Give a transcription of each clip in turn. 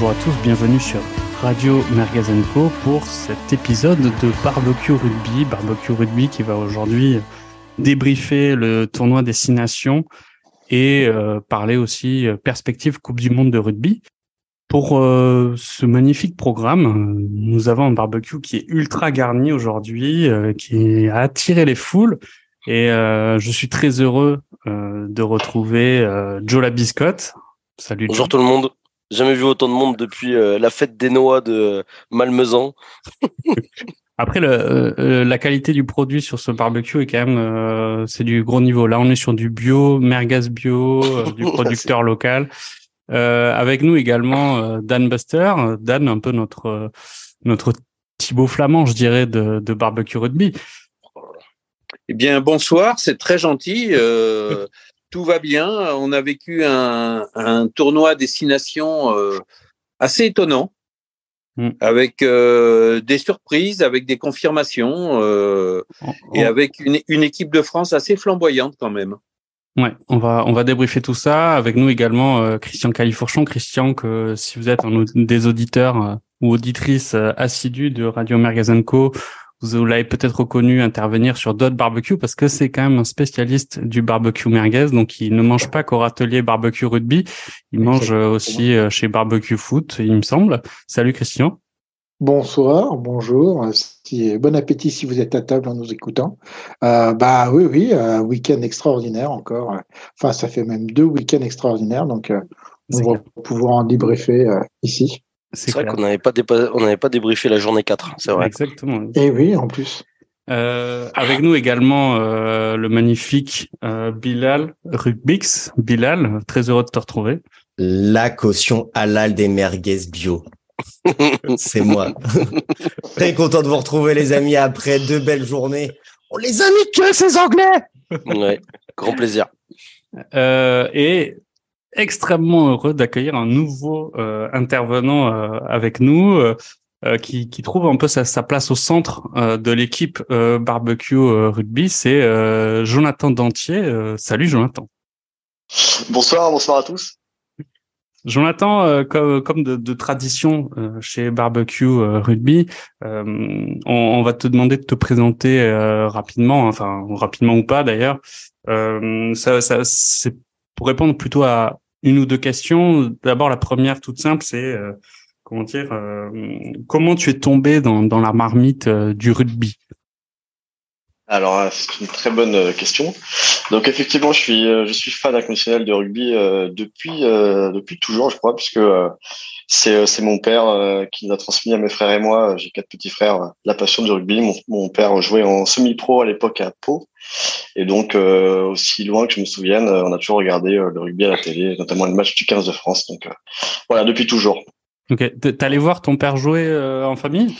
Bonjour à tous, bienvenue sur Radio Mergazenco pour cet épisode de Barbecue Rugby. Barbecue Rugby qui va aujourd'hui débriefer le tournoi Destination et euh, parler aussi euh, perspective Coupe du Monde de rugby. Pour euh, ce magnifique programme, nous avons un barbecue qui est ultra garni aujourd'hui, qui a attiré les foules. Et je suis très heureux de retrouver Joe la Biscotte. Salut. Bonjour tout le monde. Jamais vu autant de monde depuis la fête des Noix de Malmezan. Après, le, euh, la qualité du produit sur ce barbecue est quand même, euh, c'est du gros niveau. Là, on est sur du bio, merguez bio, euh, du producteur local. avec nous également Dan Buster, Dan, un peu notre notre Thibaut Flamand, je dirais, de, de barbecue rugby. Eh bien, bonsoir, c'est très gentil. tout va bien. On a vécu un, un tournoi destination assez étonnant. Mm. avec euh, des surprises, avec des confirmations euh, et avec une, une, équipe de France assez flamboyante quand même. Ouais, on va on va débriefer tout ça avec nous également euh, Christian Califourchon. Christian, que si vous êtes un des auditeurs ou auditrices assidus de Radio Mergazenco, vous l'avez peut-être reconnu intervenir sur d'autres barbecues parce que c'est quand même un spécialiste du barbecue merguez. Donc, il ne mange pas qu'au râtelier barbecue rugby. Il mange aussi euh, chez barbecue foot, il me semble. Salut Christian. Bonsoir, bonjour, bon appétit si vous êtes à table en nous écoutant. Euh, bah oui, oui, un week-end extraordinaire encore. Enfin, ça fait même deux week-ends extraordinaires, donc euh, on va pouvoir en débriefer ici. C'est vrai qu'on n'avait pas, on n'avait pas débriefé la journée 4, c'est vrai. Exactement. Et oui, en plus. Euh, avec nous également euh, le magnifique euh, Bilal Rubix. Bilal, très heureux de te retrouver. La caution halal des merguez bio. C'est moi. très content de vous retrouver les amis après deux belles journées. On les a mis que ces Anglais. ouais, grand plaisir. et extrêmement heureux d'accueillir un nouveau euh, intervenant euh, avec nous euh, qui, qui, trouve un peu sa, sa place au centre de l'équipe barbecue rugby. C'est Jonathan Dantier. salut Jonathan. Bonsoir, bonsoir à tous. Jonathan, comme, comme de, de, tradition chez Barbecue Rugby, on, on, va te demander de te présenter rapidement, enfin rapidement ou pas d'ailleurs. ça, ça c'est pour répondre plutôt à une ou deux questions. D'abord, la première toute simple, c'est euh, comment dire, euh, comment tu es tombé dans, dans la marmite euh, du rugby? Alors c'est une très bonne question. Donc effectivement, je suis je suis fan inconditionnel de rugby depuis depuis toujours, je crois, puisque c'est c'est mon père qui nous a transmis à mes frères et moi. J'ai quatre petits frères la passion du rugby. Mon, père jouait en semi-pro à l'époque à Pau et donc, euh, aussi loin que je me souvienne, euh, on a toujours regardé euh, le rugby à la télé, notamment le match du 15 de France. Donc, voilà, depuis toujours. Ok. T'allais voir ton père jouer en famille?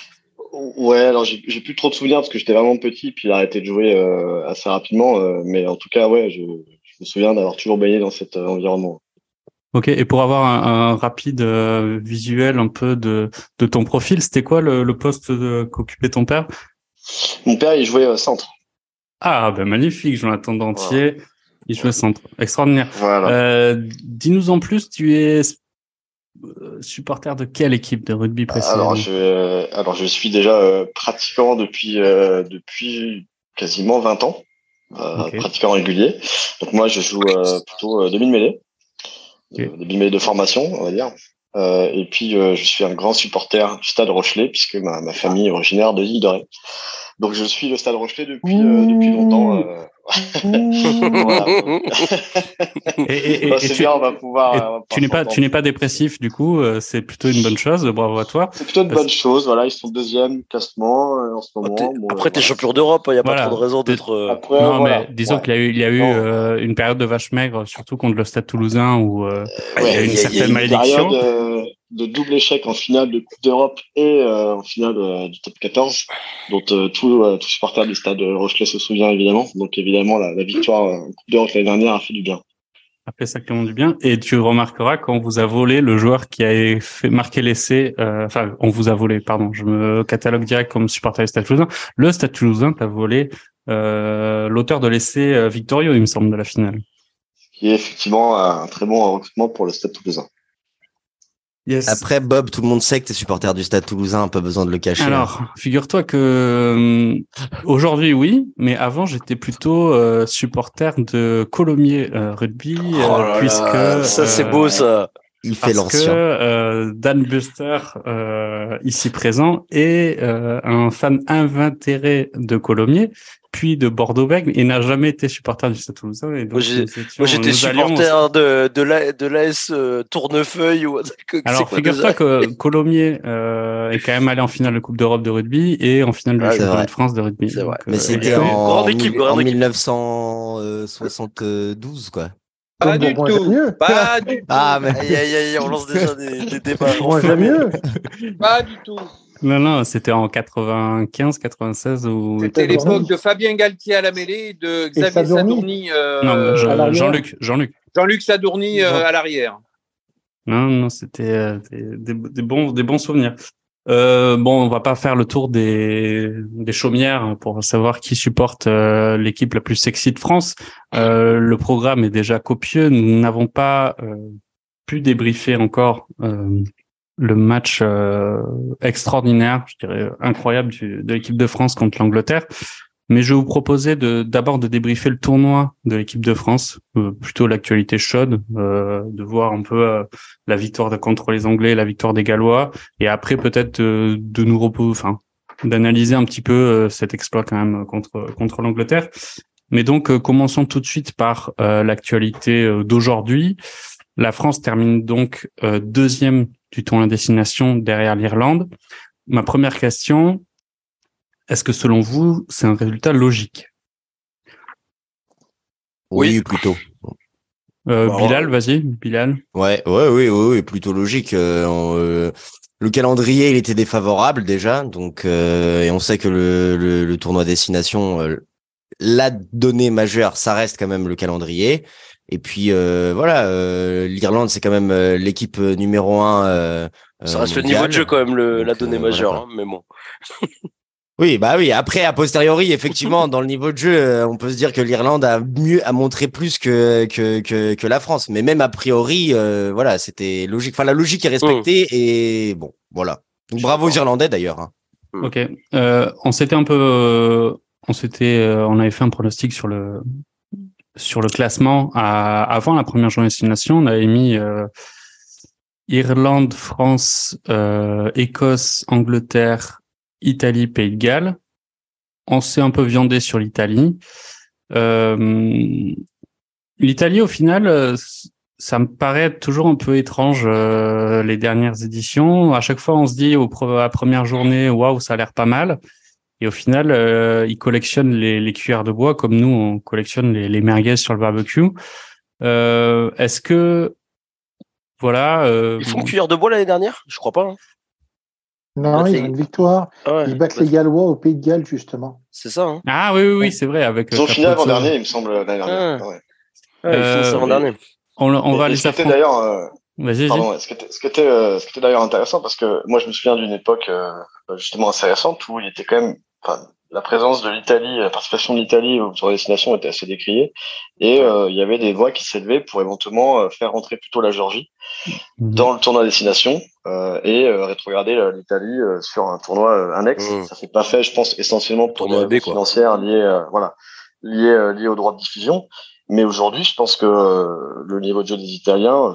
Ouais, alors j'ai plus trop de souvenirs parce que j'étais vraiment petit, puis il a arrêté de jouer assez rapidement. mais en tout cas, ouais, je, me souviens d'avoir toujours baigné dans cet environnement. Ok, et pour avoir un, rapide visuel un peu de, de ton profil, c'était quoi le, le poste qu'occupait ton père? Mon père, il jouait centre. Ah, ben magnifique, Jonathan Dentier. Il joue centre. Extraordinaire. Euh, dis-nous en plus, tu es euh, supporter de quelle équipe de rugby précisément alors je, alors, je suis déjà euh, pratiquant depuis, depuis quasiment 20 ans, pratiquant régulier. Donc moi, je joue plutôt demi-mêlée, demi-mêlée de formation, on va dire. et puis, je suis un grand supporter du Stade Rochelet, puisque ma, ma famille est originaire de l'île de Ré. Donc je suis le Stade Rochelet depuis euh, depuis longtemps. Euh. et, c'est bien, on va pouvoir. tu n'es pas tu n'es pas dépressif du coup, euh, c'est plutôt une bonne chose. Bravo à toi. C'est plutôt une bonne chose. Voilà, ils sont deuxième classement en ce moment. après, t'es champion d'Europe, il n'y a pas trop de raison d'être. non, mais disons qu'il y a eu il y a eu une période de vache maigre, surtout contre le Stade Toulousain où il y a eu une certaine malédiction de double échec en finale de Coupe d'Europe et euh, en finale euh, du top 14, dont euh, tout, tout supporter du stade Rochelet se souvient évidemment. Donc évidemment, la, victoire en Coupe d'Europe l'année dernière a fait du bien. A fait sacrément du bien. Et tu remarqueras quand vous a volé le joueur qui a fait marquer l'essai, enfin, on vous a volé, pardon, je me catalogue direct comme supporter du Stade Toulousain. Le Stade Toulousain t'a volé l'auteur de l'essai victorieux, il me semble, de la finale. Ce qui est effectivement un très bon recrutement pour le Stade Toulousain. Yes. Après, Bob, tout le monde sait que tu es supporter du Stade Toulousain, pas besoin de le cacher. Alors, figure-toi que euh, aujourd'hui, oui, mais avant, j'étais plutôt euh, supporter de Colomiers euh, Rugby, Oh euh, là, puisque ça c'est beau ça. Il fait parce que l'ancien. euh, Dan Buster, euh, ici présent, est euh, un fan invétéré de Colomiers, puis de Bordeaux-Bègles, et n'a jamais été supporter du Stade Toulousain. Et donc, Moi, j'étais allions- supporter de, de la- de l'AS euh, Tournefeuille ou c'est Alors, figure-toi que Colomiers euh, est quand même allé en finale de Coupe d'Europe de rugby et en finale du c'est championnat de France de rugby. C'est vrai. Donc, Mais euh, c'était en, grande équipe, grande en équipe. 1972, quoi. Pas du tout. Pas du tout. Ah, mais Aïe aïe aïe, on lance déjà des, des débats. Moi, j'aime mieux. Pas du tout. Non, non, c'était en 95, 96 ou. C'était Sadourny. l'époque de Fabien Galtier à la mêlée et de Xavier Sadourny. Sadourny. euh, Jean-. Jean-Luc, Jean-Luc. Jean-Luc Sadourny euh, Jean- à l'arrière. Non, non, c'était euh, des, des, des bons, des bons souvenirs. Euh, bon, on va pas faire le tour des, des chaumières pour savoir qui supporte euh, l'équipe la plus sexy de France. Euh, le programme est déjà copieux. Nous n'avons pas euh, pu débriefer encore euh, le match euh, extraordinaire, je dirais incroyable du- de l'équipe de France contre l'Angleterre. Mais je vais vous proposer de d'abord de débriefer le tournoi de l'équipe de France, euh, plutôt l'actualité chaude, euh, de voir un peu euh, la victoire de, contre les Anglais, la victoire des Gallois, et après peut-être de nous reposer, enfin, d'analyser un petit peu euh, cet exploit quand même contre contre l'Angleterre. Mais donc euh, commençons tout de suite par l'actualité d'aujourd'hui. La France termine donc euh, deuxième du tournoi destination derrière l'Irlande. Ma première question, est-ce que selon vous, c'est un résultat logique? Oui, Oui. plutôt. euh, Bah, Bilal, vas-y, Bilal. Ouais, ouais, oui, oui, oui, plutôt logique. Euh, on, euh, le calendrier, il était défavorable déjà, donc euh, et on sait que le, le, le tournoi destination, euh, la donnée majeure, ça reste quand même le calendrier. Et puis euh, voilà, euh, l'Irlande, c'est quand même euh, l'équipe numéro un. euh, Ça euh, reste le niveau de jeu quand même, le, la donnée euh, majeure, voilà, hein, mais bon. Oui, bah oui. Après, a posteriori, effectivement, dans le niveau de jeu, euh, on peut se dire que l'Irlande a mieux, a montré plus que que que, que la France. Mais même a priori, euh, voilà, c'était logique. Enfin, la logique est respectée et bon, voilà. Donc bravo aux Irlandais d'ailleurs. hein. Mm. Ok. Euh, on s'était un peu, euh, on s'était, euh, on avait fait un pronostic sur le sur le classement avant la première journée de destination. On avait mis euh, Irlande, France, euh, Écosse, Angleterre, Italie, Pays de Galles. On s'est un peu viandé sur l'Italie. Euh, L'Italie, au final, euh, ça me paraît toujours un peu étrange les dernières éditions. À chaque fois, on se dit au à la première journée, waouh, ça a l'air pas mal. Et au final, euh, ils collectionnent les, les cuillères de bois comme nous, on collectionne les, les merguez sur le barbecue. Euh, Est-ce que voilà, euh, Ils font cuillère de bois l'année dernière? Je crois pas. hein. Non, ils ont une victoire. Ah ouais, Ils battent les Gallois au Pays de Galles, justement. C'est ça. Hein. ah oui oui oui, c'est vrai avec. Ils ont euh, fini Capozzo. avant-dernier, il me semble, l'année dernière. Ah. Ouais. Ils Euh, avant dernier. On, on va les ce qui était affronter. d'ailleurs, Vas-y, vas-y. pardon, ce qui était, ce qui était, euh, ce qui était d'ailleurs intéressant parce que moi je me souviens d'une époque euh, justement assez récente où il était quand même, enfin, la présence de l'Italie, la participation de l'Italie sur la destination était assez décriée et euh, il y avait des voix qui s'élevaient pour éventuellement euh, faire rentrer plutôt la Géorgie Mhm. dans le tournoi destination euh, et euh, rétrograder l'Italie euh, sur un tournoi euh, annexe. Mhm. Ça s'est pas fait, je pense, essentiellement pour Tournoi des raisons financières liées, voilà, liées, liées aux droits de diffusion. Mais aujourd'hui, je pense que le niveau de jeu des Italiens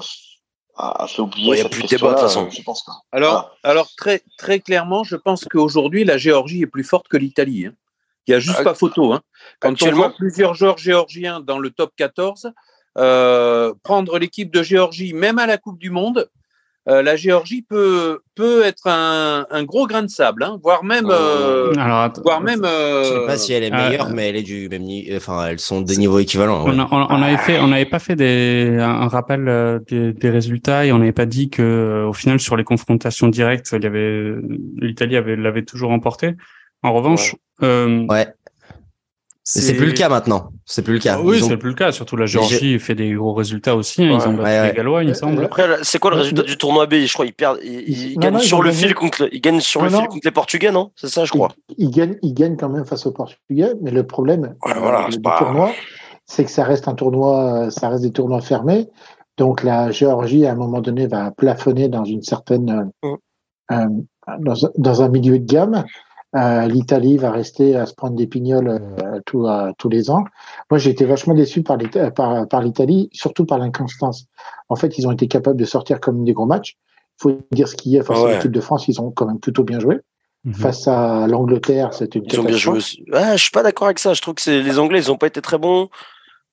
a, a fait oublier Ouais, y a plus de débat, de toute façon. Je pense pas. Alors, alors très, très clairement, je pense qu'aujourd'hui, la Géorgie est plus forte que l'Italie. hein. Il n'y a juste Ah, pas photo. Hein. Quand on voit plusieurs joueurs géorgiens dans le top 14, euh, prendre l'équipe de Géorgie, même à la Coupe du Monde, euh, la Géorgie peut, peut être un, un gros grain de sable, hein, voire même, euh, Alors, attends, voire même. Je sais euh, pas si elle est euh, meilleure, mais elle est du même niveau. Enfin, elles sont des niveaux équivalents. ouais. On, a- on, on avait fait, on n'avait pas fait des, un, rappel euh, des, des résultats et on n'avait pas dit que euh, au final sur les confrontations directes, il y avait l'Italie avait l'avait toujours emporté. En revanche, euh, Ouais. C'est plus le cas maintenant. C'est plus le cas. Ah oui, Ils ont- c'est plus le cas. Surtout la Géorgie fait des gros résultats aussi. hein. Ils Ouais, ont battu ouais, ouais. les Gallois, il me semble. Après, c'est quoi le résultat du tournoi B? Je crois qu'ils perdent, ils, ils Non, gagnent non, ils sur le fil contre, ils gagnent sur le fil contre les Portugais, non? C'est ça, je crois. Ils, ils gagnent, ils gagnent quand même face aux Portugais, mais le problème euh, voilà, du c'est pas- tournoi, c'est que ça reste un tournoi, euh, ça reste des tournois fermés Donc la Géorgie, à un moment donné, va plafonner dans une certaine, Mm. euh, dans, un- dans un milieu de gamme. Euh, L'Italie va rester à se prendre des pignoles euh, tous, euh, tous les ans. Moi, j'ai été vachement déçu par l'Ita- par, par l'Italie, surtout par l'inconstance. En fait, ils ont été capables de sortir comme des gros matchs. Il faut dire ce qu'il y a face Ouais. à l'équipe de France, ils ont quand même plutôt bien joué. Mhm. Face à l'Angleterre, c'était une Ils ont bien joué. Ah, je suis pas d'accord avec ça. Je trouve que c'est les Anglais, ils ont pas été très bons.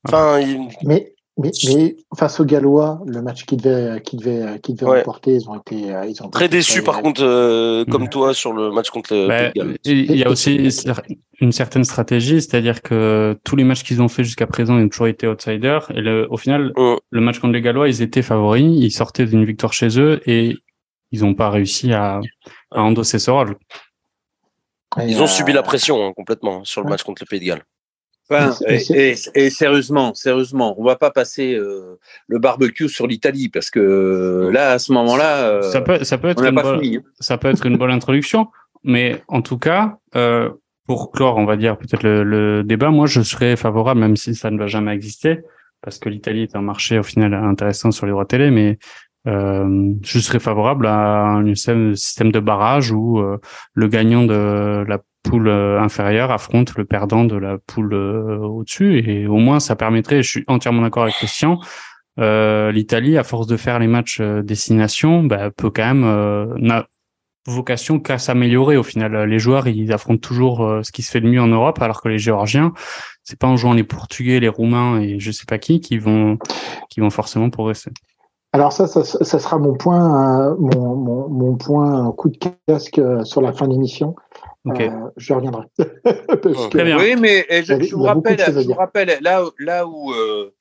Enfin, ils- Mais, mais, mais face aux Gallois, le match qu'ils devaient, qu'ils devaient, qu'ils devaient Ouais. remporter, ils ont été, euh, ils ont très déçus par contre, euh, comme toi sur le match contre le Bah, Pays de Galles. il y a aussi une certaine stratégie, c'est-à-dire que tous les matchs qu'ils ont fait jusqu'à présent, ils ont toujours été outsiders. Et le, au final, le match contre les Gallois, ils étaient favoris, ils sortaient d'une victoire chez eux et ils n'ont pas réussi à, à endosser ce rôle. Et, Ils ont euh, subi la pression hein, complètement sur le ouais. match contre le Pays de Galles. Enfin, et, et- et sérieusement, sérieusement, on va pas passer euh, le barbecue sur l'Italie parce que euh, là, à ce moment-là, euh, ça peut, ça peut être une bonne, fini. hein. ça peut être une bonne introduction, mais en tout cas, euh, pour clore, on va dire peut-être le, le débat, moi je serais favorable, même si ça ne va jamais exister, parce que l'Italie est un marché au final intéressant sur les droits télé, mais euh, je serais favorable à un système, système de barrage où euh, le gagnant de la poule euh, inférieure affronte le perdant de la poule euh, au-dessus, et au moins ça permettrait, je suis entièrement d'accord avec Christian, euh, l'Italie, à force de faire les matchs destination, bah, peut quand même euh, n'a vocation qu'à s'améliorer au final. Les joueurs, ils affrontent toujours ce qui se fait de mieux en Europe, alors que les Géorgiens, c'est pas en jouant les Portugais, les Roumains et je sais pas qui qui vont qui vont forcément progresser. Alors ça, ça, sera mon point, mon, mon, mon point coup de casque sur la fin de Euh, je reviendrai. Parce que- Très bien. Oui, mais je, vous rappelle, je vous rappelle là, là où euh,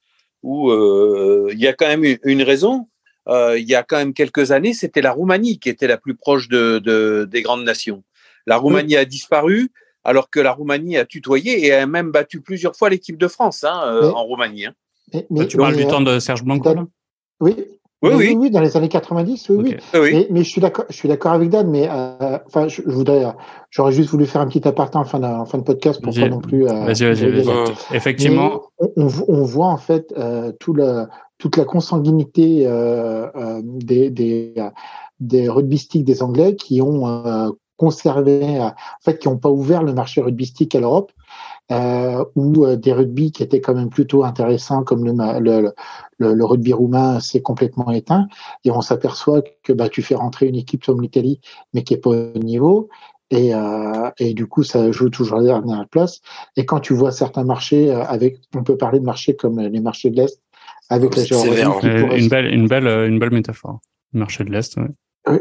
où euh, il y a quand même une, raison. Euh, il y a quand même quelques années, c'était la Roumanie qui était la plus proche de, de- des grandes nations. La Roumanie a disparu, alors que la Roumanie a tutoyé et a même battu plusieurs fois l'équipe de France hein, euh, Mais- en Roumanie. hein. Mais, mais- tu parles mais, du temps de Serge Blanco là? Oui. Oui, oui, oui. dans les années 90, oui, oui. Oui. Mais, mais je suis d'accord, je suis d'accord avec Dan, mais euh, enfin, je, je voudrais, euh, j'aurais juste voulu faire un petit aparté en fin de, en fin de podcast pour pas non plus. euh, Vas-y, vas-y, vas-y. Euh, Effectivement, on, voit en fait euh, tout le, toute la consanguinité euh, euh, des, des, des rugbystiques des Anglais qui ont euh, conservé, euh, en fait, qui n'ont pas ouvert le marché rugbystique à l'Europe, euh, ou euh, des rugby qui étaient quand même plutôt intéressants, comme le, ma- le, le, le rugby roumain s'est complètement éteint, et on s'aperçoit que bah, tu fais rentrer une équipe comme l'Italie, mais qui est pas au niveau. Et, euh, et du coup, ça joue toujours à la dernière place. Et quand tu vois certains marchés, euh, avec, on peut parler de marchés comme les marchés de l'Est, avec la Géorgie, euh, pourrait une belle une belle euh, une belle métaphore. Marché de l'Est. ouais.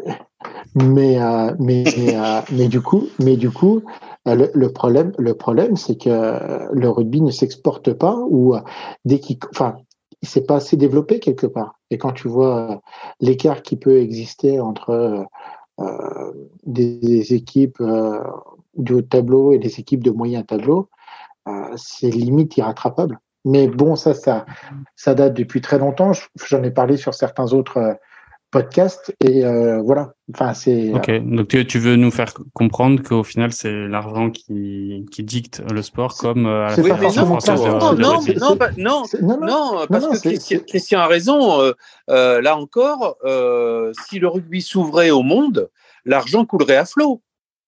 Mais, euh, mais, mais, euh, mais du coup, mais du coup, euh, le, problème, le problème, c'est que le rugby ne s'exporte pas ou dès qu'il, enfin, il s'est pas assez développé quelque part. Et quand tu vois l'écart qui peut exister entre des équipes du haut tableau et des équipes de moyen tableau, c'est limite irrattrapable. Mais bon, ça, ça, ça date depuis très longtemps. Je- J'en ai parlé sur certains autres podcasts et euh, voilà. Enfin, c'est Ok. Donc tu, tu veux nous faire comprendre qu'au final c'est l'argent qui qui dicte le sport comme euh, à la Oui, non, française ça. de, non, de non, rugby. non, bah, non, non, non, Non, parce non, que Christian, Christian a raison. euh, euh, là encore, euh, si le rugby s'ouvrait au monde, l'argent coulerait à flot.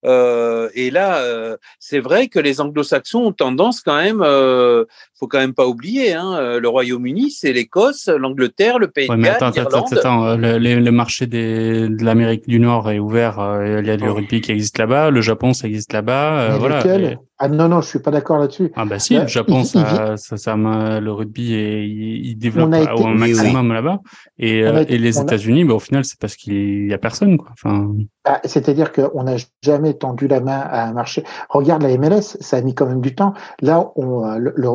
Euh, et là, euh, c'est vrai que les Anglo-Saxons ont tendance quand même, euh, faut quand même pas oublier, hein, euh, le Royaume-Uni, c'est l'Écosse, l'Angleterre, le Pays Ouais, de mais Galles, attends, attends, l'Irlande. attends, attends, le, marché des, de l'Amérique du Nord est ouvert. euh, Il y a du Oh. rugby qui existe là-bas. Le Japon, ça existe là-bas. euh, voilà. Et- Ah non, non, je suis pas d'accord là-dessus. Ah bah si, Là, le Japon, il- ça, ça, le rugby, est, il, il développe été- au maximum là-bas. Et, euh, été- et les on a- États-Unis, bah, au final, c'est parce qu'il y a personne, quoi. Enfin, Ah, C'est-à-dire qu'on n'a jamais tendu la main à un marché. Regarde la MLS, ça a mis quand même du temps. Là, on, le- le-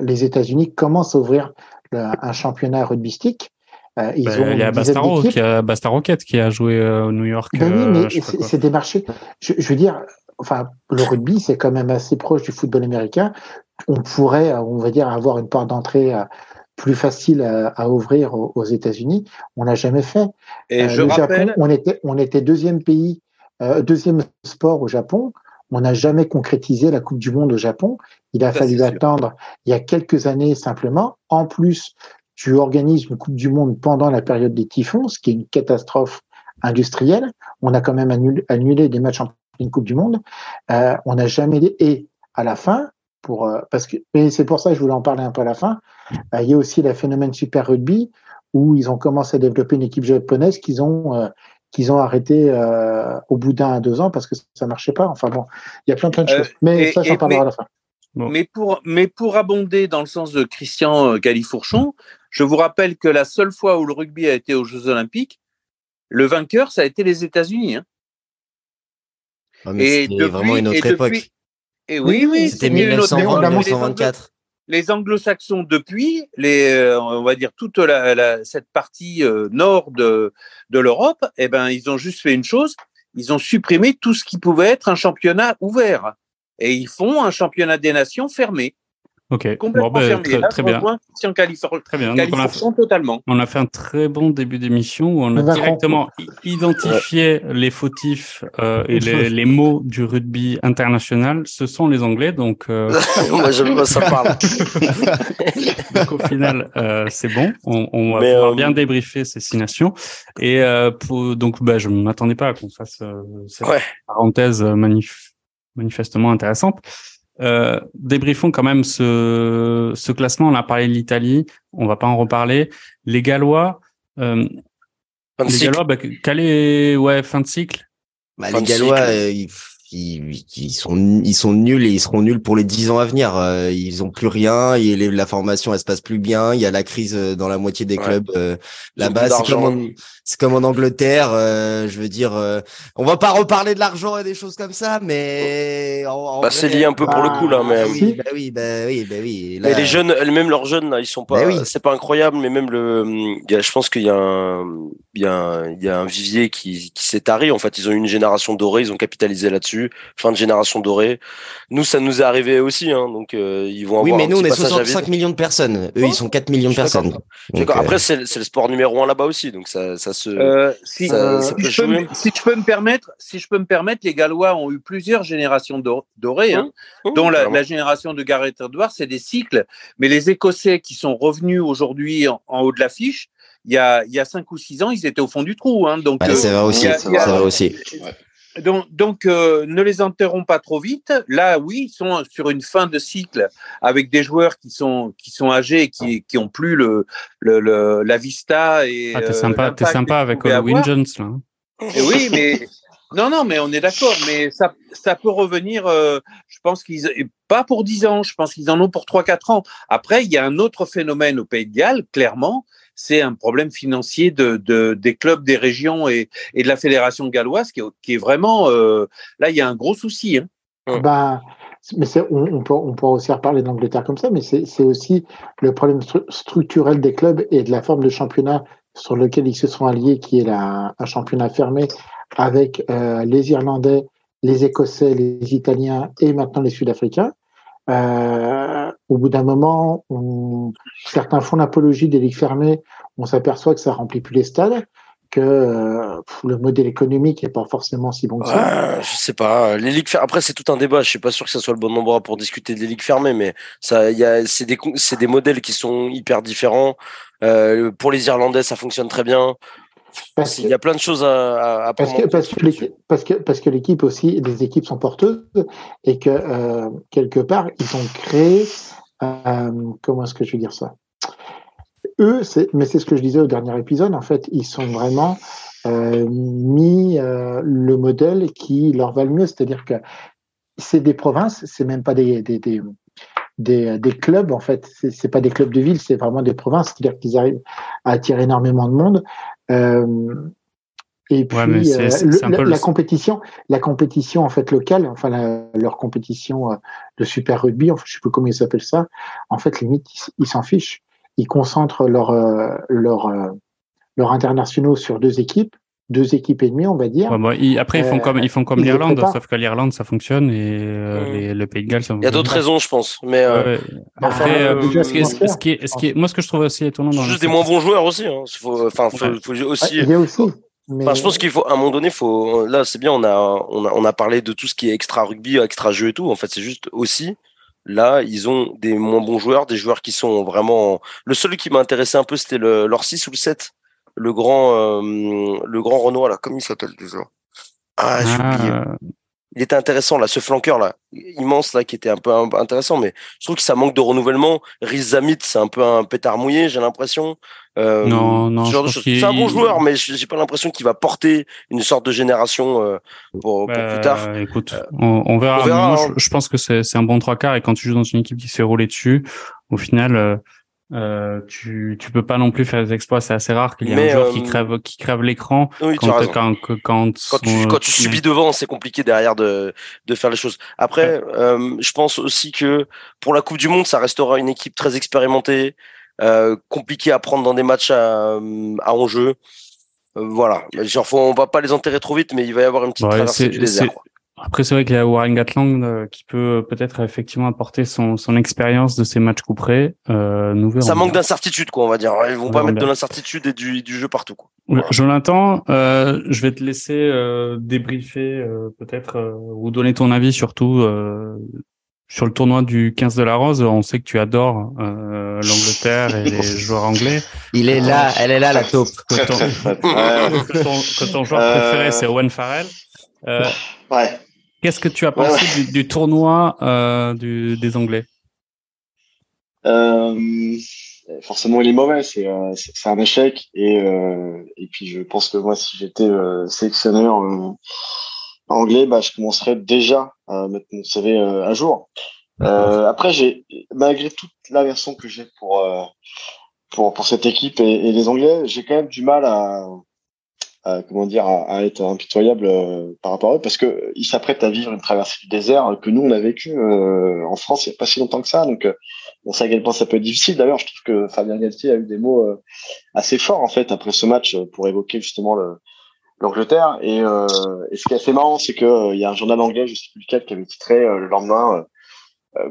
les États-Unis commencent à ouvrir le- un championnat rugbystique. Euh, ils ont il y a Bastaro, qui a Basta Rocket qui a joué euh, au New York. Ben oui, euh, mais c'est des marchés. Je, je veux dire, enfin, le rugby, c'est quand même assez proche du football américain. On pourrait, euh, on va dire, avoir une part d'entrée euh, plus facile à, à ouvrir aux, aux États-Unis. On n'a jamais fait. Et Euh, je le rappelle, Japon, on était, on était deuxième pays, euh, deuxième sport au Japon. On n'a jamais concrétisé la Coupe du Monde au Japon. Il a Ça, fallu attendre il y a quelques années simplement. En plus, tu organises une Coupe du Monde pendant la période des typhons, ce qui est une catastrophe industrielle. On a quand même annulé, des matchs en une Coupe du Monde. Euh, on n'a jamais et à la fin, pour euh, parce que et c'est pour ça que je voulais en parler un peu à la fin. Euh, il y a aussi le phénomène Super Rugby où ils ont commencé à développer une équipe japonaise qu'ils ont qu'ils ont arrêté au bout d'un à deux ans parce que ça marchait pas. Enfin bon, il y a plein plein de choses. Mais ça, j'en parlerai à la fin. Mais, pour, mais pour abonder dans le sens de Christian Galifourchon, je vous rappelle que la seule fois où le rugby a été aux Jeux Olympiques, le vainqueur, ça a été les États-unis. Hein. Ah, et vraiment une autre époque. et oui, oui, c'était 1924. Les anglo-saxons, depuis, euh, on va dire toute cette partie euh, nord de, de l'Europe, eh ben, ils ont juste fait une chose, ils ont supprimé tout ce qui pouvait être un championnat ouvert. Et ils font un championnat des nations fermé. Ok. Complètement bon, ben, très, très bien. Très bien. on, a fait, totalement. on a fait un très bon début d'émission où on a directement identifié les fautifs euh, et les, les, mots du rugby international. Ce sont les Anglais, donc. Euh... Moi, j'aime pas ça parle. donc au final, euh, c'est bon. On, on va pouvoir euh, bien débriefer ces six nations. Et euh, pour, donc, bah, je m'attendais pas à qu'on fasse euh, cette ouais. parenthèse manif manifestement intéressante. Euh, débriefons quand même ce, ce classement. On a parlé de l'Italie, on va pas en reparler. Les Gallois, euh, les Gallois, bah, calé, ouais, fin de cycle? Bah, les Gallois, euh, ils, ils, sont ils sont nuls et ils seront nuls pour les dix ans à venir. Euh, ils ont plus rien. Et la formation, elle se passe plus bien. Il y a la crise euh, dans la moitié des clubs euh, là-bas. C'est comme, comme en Angleterre. je veux dire, on va pas reparler de l'argent et des choses comme ça, mais bah, c'est lié un peu pour le coup là. Mais oui, bah oui, bah oui, bah oui. Là... Mais les jeunes, même leurs jeunes là, ils sont pas. Bah c'est pas incroyable, mais même le, il y a, je pense qu'il y a un, il y a un, il y a un vivier qui, qui s'est taré. En fait, ils ont eu une génération dorée, ils ont capitalisé là-dessus fin de génération dorée. Nous, ça nous est arrivé aussi, hein, donc euh, ils vont avoir. Oui, mais nous, on est 65 millions de personnes. Eux, ils sont 4 millions de personnes. Après, euh, c'est le sport numéro un là-bas aussi, donc ça, ça se. Euh, si, je peux, si, je peux, me permettre, si je peux me permettre, les Gallois ont eu plusieurs générations dorées, hein, mmh. Mmh, dont la, génération de Gareth Edwards, c'est des cycles. Mais les Écossais qui sont revenus aujourd'hui en, haut de l'affiche, il y a, il y a cinq ou six ans, ils étaient au fond du trou. Hein, donc, ouais, c'est vrai aussi. vrai aussi. Donc, donc euh, ne les enterrons pas trop vite. Là, oui, ils sont sur une fin de cycle avec des joueurs qui sont qui sont âgés et qui qui ont plus le, le, le la vista et. Ah, t'es sympa, t'es sympa avec Win Jones là. Hein. Et oui, mais non, non, mais on est d'accord. Mais ça ça peut revenir. Euh, je pense qu'ils pas pour 10 ans. Je pense qu'ils en ont pour 3-4 ans. Après, il y a un autre phénomène au Pays de Galles, clairement, c'est un problème financier de, de, des clubs, des régions et, et, de la fédération galloise qui est, qui est vraiment euh, là, il y a un gros souci. Hein. Bah, mais on, on, peut, on pourra aussi reparler d'Angleterre comme ça, mais c'est aussi le problème structurel des clubs et de la forme de championnat sur lequel ils se sont alliés, qui est la, un championnat fermé avec euh, les Irlandais, les Écossais, les Italiens et maintenant les Sud-Africains. Euh, au bout d'un moment, on, certains font l'apologie des ligues fermées, on s'aperçoit que ça remplit plus les stades, que euh, le modèle économique n'est pas forcément si bon que ça. je sais pas. Les ligues Après, c'est tout un débat. Je suis pas sûr que ce soit le bon endroit pour discuter des ligues fermées, mais ça, c'est des, des modèles qui sont hyper différents. Euh, pour les Irlandais, ça fonctionne très bien. Parce il y a plein de choses à, à parce, que, parce, que parce, que, parce que l'équipe aussi, les équipes sont porteuses et que euh, quelque part ils ont créé. Euh, comment est-ce que je vais dire ça? Eux, mais c'est ce que je disais au dernier épisode. En fait, ils sont vraiment euh, mis le modèle qui leur va le mieux, c'est-à-dire que c'est des provinces, c'est même pas des, des, des des, des, clubs, en fait. C'est pas des clubs de ville, c'est vraiment des provinces. C'est-à-dire qu'ils arrivent à attirer énormément de monde. Euh, et puis euh, la, compétition, la compétition en fait locale, enfin leur compétition euh, de super rugby, enfin, je sais plus comment ils s'appellent ça. En fait, limite ils s'en fichent. Ils concentrent leur leur leurs internationaux sur deux équipes deux équipes et demie, on va dire. après, ils font comme, ils font comme l'Irlande, sauf que l'Irlande, ça fonctionne et mmh. le Pays de Galles, ça Il y a d'autres raisons, je pense. Mais après, ce qui est, ce qui est, moi, ce que je trouve aussi étonnant dans juste des moins bons joueurs aussi. Hein. Faut, enfin, faut, faut, aussi. Il y a aussi. Enfin, je pense qu'il faut, à un moment donné, faut, là, c'est bien, on a, on a, on a parlé de tout ce qui est extra rugby, extra jeu et tout. En fait, c'est juste aussi Là, ils ont des moins bons joueurs, des joueurs qui sont vraiment. Le seul qui m'a intéressé un peu, c'était le, leur 6 ou le 7. Le grand, euh, le grand Renoir, là. Comment il s'appelle déjà? Ah, j'ai ah, oublié il était intéressant là, ce flanqueur là, immense là, qui était un peu intéressant, mais je trouve que ça manque de renouvellement. Riz Zamit, c'est un peu un pétard mouillé, j'ai l'impression. Euh, non, non, c'est un bon joueur, mais j'ai pas l'impression qu'il va porter une sorte de génération euh, pour, pour, plus tard. Bah, écoute, on, verra. Moi, je, hein. je, pense que c'est un bon trois quarts et quand tu joues dans une équipe qui se fait rouler dessus, au final euh, tu tu peux pas non plus faire des exploits. C'est assez rare qu'il y ait un joueur qui euh, crève qui crève l'écran quand, quand, quand, quand, tu quand tu subis devant c'est compliqué derrière de de faire les choses. Après euh, je pense aussi que pour la Coupe du Monde ça restera une équipe très expérimentée euh, compliquée à prendre dans des matchs à, à enjeu. Voilà. Genre on va pas les enterrer trop vite mais il va y avoir une petite traversée du désert après, c'est vrai qu'il y a Warren Gatland euh, qui peut peut-être effectivement apporter son, son expérience de ces matchs couperés. Euh, Ça manque d'incertitude, quoi, on va dire. Ils vont pas mettre de l'incertitude et du, du, jeu partout. Quoi. Jonathan, euh, je vais te laisser euh, débriefer euh, peut-être euh, ou donner ton avis surtout sur le tournoi du 15 de la Rose. On sait que tu adores l'Angleterre et les joueurs anglais. Il est là, elle est là la taupe. Que ton, ton joueur préféré c'est Owen Farrell. ouais. Qu'est-ce que tu as pensé du, tournoi euh, du, des Anglais? Euh, Forcément, il est mauvais. C'est euh, un échec. Et, et puis, je pense que moi, si j'étais sélectionneur anglais, bah, je commencerais déjà à mettre mon CV à jour. après, j'ai malgré toute la version que j'ai pour, pour pour cette équipe et, et les Anglais, j'ai quand même du mal à à, comment dire, à, être impitoyable euh, par rapport à eux, parce que ils s'apprêtent à vivre une traversée du désert que nous on a vécu euh, en France il n'y a pas si longtemps que ça. Donc euh, on sait à quel point ça peut être difficile. D'ailleurs, je trouve que Fabien Galtier a eu des mots assez forts en fait après ce match pour évoquer justement le, l'Angleterre. Et, et, ce qui est assez marrant, c'est que il y a un journal anglais, je sais plus lequel, qui avait titré le lendemain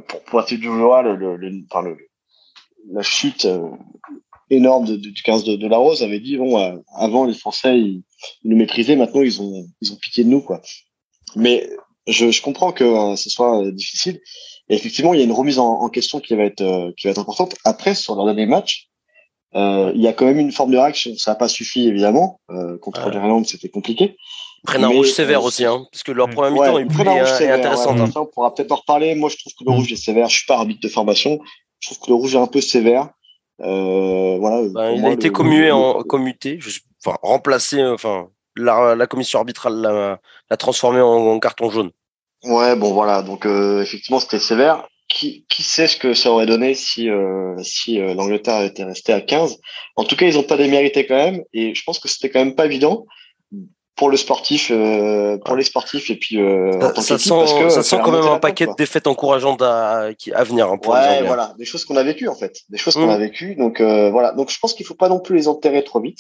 pour pointer du doigt le, le, le, enfin, le, la chute énorme de, du 15 de, de, la Rose avait dit bon euh, avant les Français ils, nous méprisaient maintenant ils ont ils ont pitié de nous quoi mais je, je comprends que euh, ce soit euh, difficile et effectivement il y a une remise en, en, question qui va être qui va être importante après sur leur dernier match il y a quand même une forme de réaction ça n'a pas suffi évidemment contre l'Irlande c'était compliqué ils prennent un rouge sévère aussi, hein, parce que leur première mi-temps est, est, intéressante. Hein. On pourra peut-être en reparler. Moi, je trouve que le rouge est sévère. Je suis pas arbitre de formation. Je trouve que le rouge est un peu sévère. Euh, voilà. Ben, il a été commué en commuté, enfin remplacé, enfin la, la commission arbitrale l'a transformé en, carton jaune. Ouais, bon voilà, donc euh, effectivement c'était sévère. Qui, qui sait ce que ça aurait donné si euh, si euh, l'Angleterre était restée à 15 En tout cas, ils ont pas démérité quand même, et je pense que c'était quand même pas évident pour le sportif, euh, pour les sportifs et puis euh, ça, sent, parce que ça sent quand même un paquet de défaites encourageantes à, à venir. Hein, pour ouais, voilà, des choses qu'on a vécues en fait, des choses qu'on mm. a vécues. Donc euh, voilà, donc je pense qu'il faut pas non plus les enterrer trop vite.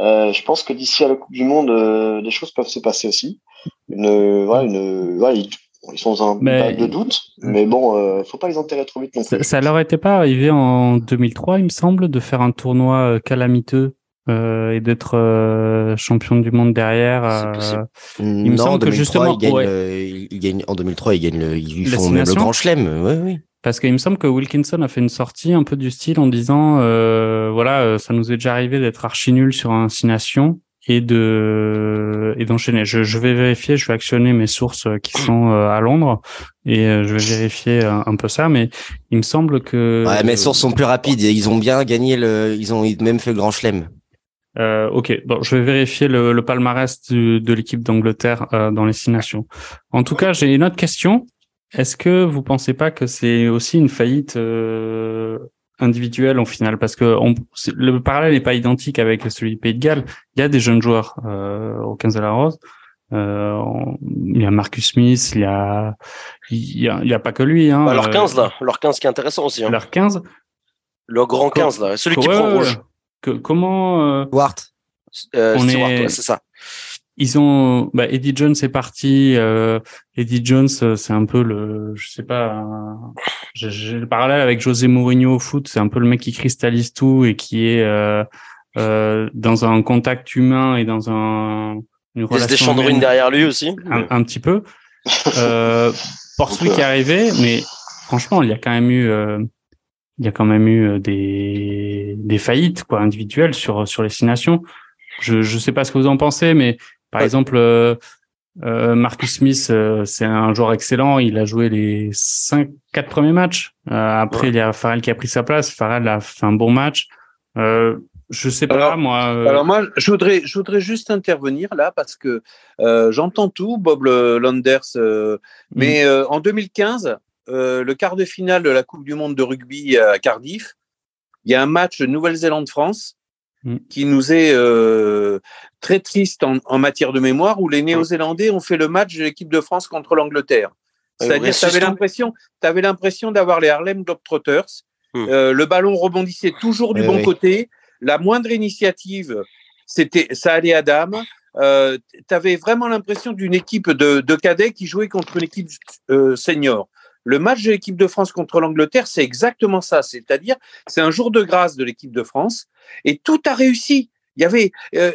Euh, je pense que d'ici à la Coupe du Monde, euh, des choses peuvent se passer aussi. Une, voilà, une, voilà, ils, ils sont dans un mais... de doute, mais bon, euh, faut pas les enterrer trop vite non plus. Ça, ça leur était pas arrivé en 2003, il me semble, de faire un tournoi calamiteux? Euh, et d'être euh, champion du monde derrière. Euh, il me semble que justement, il gagne, il gagne, en 2003, il gagne le, ils font même le grand chelem. Ouais, oui. Parce qu'il me semble que Wilkinson a fait une sortie un peu du style en disant, voilà, ça nous est déjà arrivé d'être archi nul sur un Nations et de et d'enchaîner. Je, je, vais vérifier, je vais actionner mes sources qui sont à Londres et je vais vérifier un, peu ça. Mais il me semble que ouais, mes sources sont plus rapides. Ils ont bien gagné le, ils ont même fait le grand chelem. Euh, ok, bon, je vais vérifier le, le palmarès de l'équipe d'Angleterre euh, dans les six nations. En tout cas, j'ai une autre question. Est-ce que vous pensez pas que c'est aussi une faillite euh, individuelle en final Parce que on, le parallèle n'est pas identique avec celui du Pays de Galles. Il y a des jeunes joueurs euh, au 15 de la Rose. Euh, il y a Marcus Smith, il y a, il y a, il y a pas que lui. Hein, bah, leur 15 là, leur 15 qui est intéressant aussi. Hein. Leur 15. Le grand 15 là, celui qui prend rouge comment euh, Ward. Euh, on est... c'est ça. Ils ont, bah, Eddie Jones est parti. Euh, Eddie Jones, euh, c'est un peu le, je sais pas, j'ai le parallèle avec José Mourinho au foot. C'est un peu le mec qui cristallise tout et qui est euh, euh, dans un contact humain et dans un une Il relation. des derrière lui aussi. Un, un petit peu. Euh, Portsmouth est arrivé, mais franchement, il y a quand même eu, il y a quand même eu des, des faillites quoi individuelles sur sur les six nations. Je je sais pas ce que vous en pensez, mais par exemple. Euh, Marcus Smith, euh, c'est un joueur excellent. Il a joué les cinq, quatre premiers matchs. Euh, après, il y a Farrell qui a pris sa place. Farrell a fait un bon match. Euh, je sais pas moi. Alors moi, je voudrais, je voudrais juste intervenir là parce que j'entends tout, Bob Landers. Mm. Mais en 2015, le quart de finale de la Coupe du Monde de rugby à Cardiff, il y a un match Nouvelle-Zélande-France Mm. qui nous est euh, très triste en, matière de mémoire, où les mm. Néo-Zélandais ont fait le match de l'équipe de France contre l'Angleterre. C'est-à-dire, tu avais l'impression, avais l'impression d'avoir les Harlem Globetrotters. Mm. Euh, le ballon rebondissait toujours du bon côté. La moindre initiative, c'était, ça allait à dame. Euh, tu avais vraiment l'impression d'une équipe de, de, cadets qui jouait contre une équipe euh, senior. Le match de l'équipe de France contre l'Angleterre, c'est exactement ça. C'est-à-dire, c'est un jour de grâce de l'équipe de France et tout a réussi. Il y avait, euh,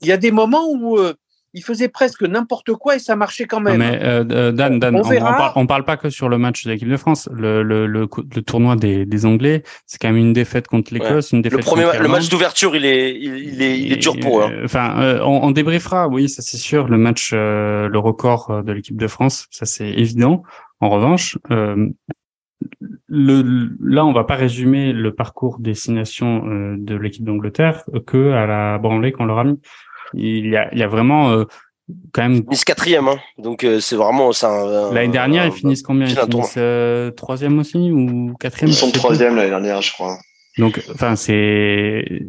il y a des moments où euh, il faisait presque n'importe quoi et ça marchait quand même. Mais euh, Dan, Dan, on, on, parle, pas que sur le match de l'équipe de France. Le, le, le, tournoi des, des Anglais, c'est quand même une défaite contre l'Écosse, une défaite. Le premier, le match d'ouverture, il est, il, est, il est dur pour eux. Hein. Enfin, on, on, débriefera, oui, ça c'est sûr. Le match, le record de l'équipe de France, ça c'est évident. En revanche, euh, le, là, on va pas résumer le parcours destination euh, de l'équipe d'Angleterre que à la branlée qu'on leur a mis. Il y a, il y a vraiment euh, quand même. Ils finissent quatrième, hein. donc euh, c'est vraiment ça. L'année dernière, ils finissent combien? Ils finissent euh, troisième aussi ou quatrième? Ils sont troisième l'année dernière, je crois. Donc, enfin, c'est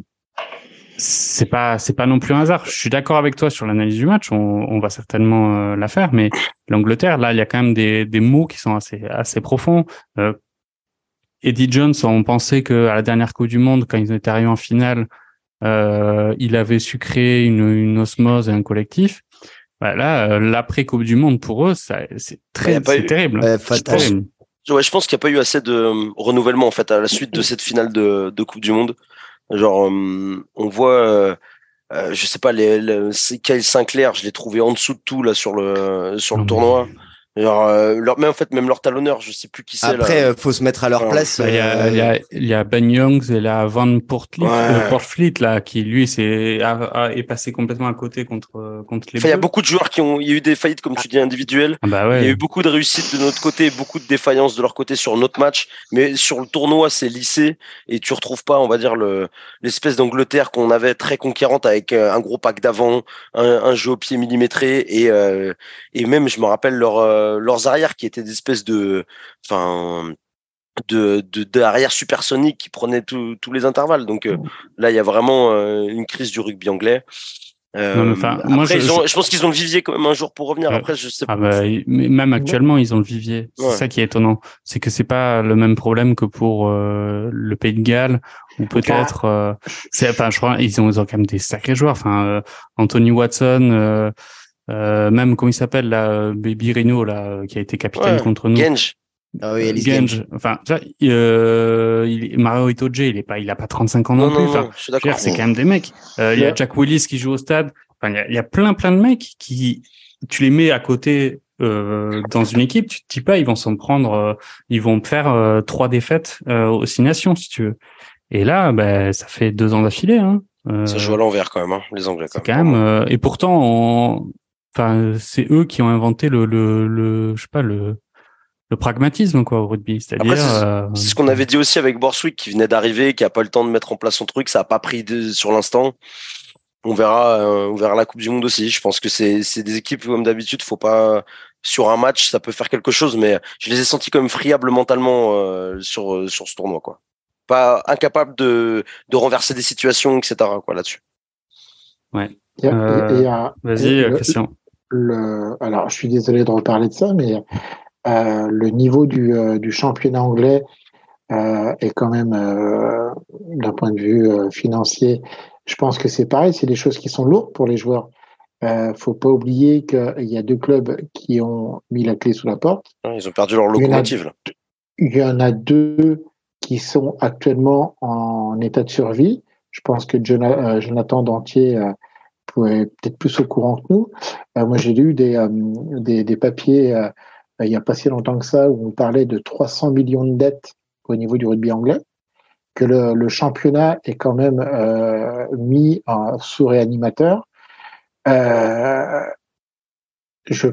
c'est pas c'est pas non plus un hasard. Je suis d'accord avec toi sur l'analyse du match. On, on va certainement euh, la faire, mais l'Angleterre, là, il y a quand même des, des mots qui sont assez assez profonds. Euh, Eddie Jones, on pensait que à la dernière Coupe du Monde, quand ils étaient arrivés en finale, euh, il avait su créer une, une osmose et un collectif. Bah, là, euh, l'après Coupe du Monde pour eux, c'est très c'est terrible. Ouais, je pense qu'il n'y a pas eu assez de renouvellement en fait à la suite de cette finale de, de Coupe du Monde. Genre, euh, on voit, euh, euh, je sais pas, les, les Kyle Sinclair, je l'ai trouvé en dessous de tout là sur le sur le tournoi. Alors, euh, leur, mais en fait, même leur talonneur, je sais plus qui c'est. Après, là. Euh, faut se mettre à leur place. Il y, a, il, y a, il y a Ben Youngs et la Van Portfleet, ouais. Portfleet là, qui lui, c'est est passé complètement à côté contre contre les. Enfin, il y a beaucoup de joueurs qui ont, il y a eu des faillites comme tu dis individuelles. Ah bah ouais. Il y a eu beaucoup de réussites de notre côté, beaucoup de défaillances de leur côté sur notre match, mais sur le tournoi, c'est lissé et tu retrouves pas, on va dire le l'espèce d'Angleterre qu'on avait très conquérante avec euh, un gros pack d'avant, un, un, jeu au pied millimétré et euh, et même, je me rappelle leur leurs arrières qui étaient des espèces de, enfin, de, de, d'arrière supersonique qui prenaient tous les intervalles. Donc euh, là, il y a vraiment euh, une crise du rugby anglais. Euh, non, enfin, moi, je, ont, je, pense qu'ils ont le vivier quand même un jour pour revenir. Après, je sais ah Bah, même actuellement, ils ont le vivier. C'est ça qui est étonnant. C'est que c'est pas le même problème que pour euh, le Pays de Galles ou peut-être. Euh, c'est, enfin, je crois, ils ont, ils ont quand même des sacrés joueurs. Enfin, Anthony Watson. Euh, même comment il s'appelle là, Baby Reno là, qui a été capitaine contre nous. Genge. Ah oui, Genge. Enfin, tu vois, euh, il, Mario Itoje, il est pas, il a pas 35 ans non, non plus. Enfin, je suis d'accord. C'est quand même des mecs. Euh, il y a Jack Willis qui joue au stade. Enfin, il y a, y a, plein, plein de mecs qui, tu les mets à côté euh, dans une équipe, tu te dis pas, ils vont s'en prendre, euh, ils vont faire euh, trois défaites aux six nations, si tu veux. Et là, ben, ça fait deux ans d'affilée. Hein. ça joue à l'envers quand même, hein, les Anglais. Quand même. Quand même et pourtant, on, enfin c'est eux qui ont inventé le le, le je sais pas le le pragmatisme quoi au rugby. C'est-à-dire euh, c'est ce qu'on avait dit aussi avec Borswick qui venait d'arriver qui a pas le temps de mettre en place son truc. Ça a pas pris de, sur l'instant. On verra euh, on verra la coupe du monde aussi. Je pense que c'est c'est des équipes comme d'habitude faut pas sur un match ça peut faire quelque chose mais je les ai sentis comme friables mentalement euh, sur sur ce tournoi quoi. Pas incapable de de renverser des situations etc quoi là-dessus. Ouais. Vas-y Christian le, alors je suis désolé de reparler de ça, mais euh, le niveau du, euh, du championnat anglais euh, est quand même, euh, d'un point de vue financier, je pense que c'est pareil, c'est des choses qui sont lourdes pour les joueurs. Euh, faut pas oublier qu'il y a deux clubs qui ont mis la clé sous la porte. Ils ont perdu leur locomotive. Il y en a deux qui sont actuellement en état de survie. Je pense que Jonathan Dantier peut-être plus au courant que nous. Euh, moi, j'ai lu des, euh, des, papiers il n'y a pas si longtemps que ça où on parlait de 300 millions de dettes au niveau du rugby anglais, que le, championnat est quand même euh, mis en, sous réanimateur. Euh, je,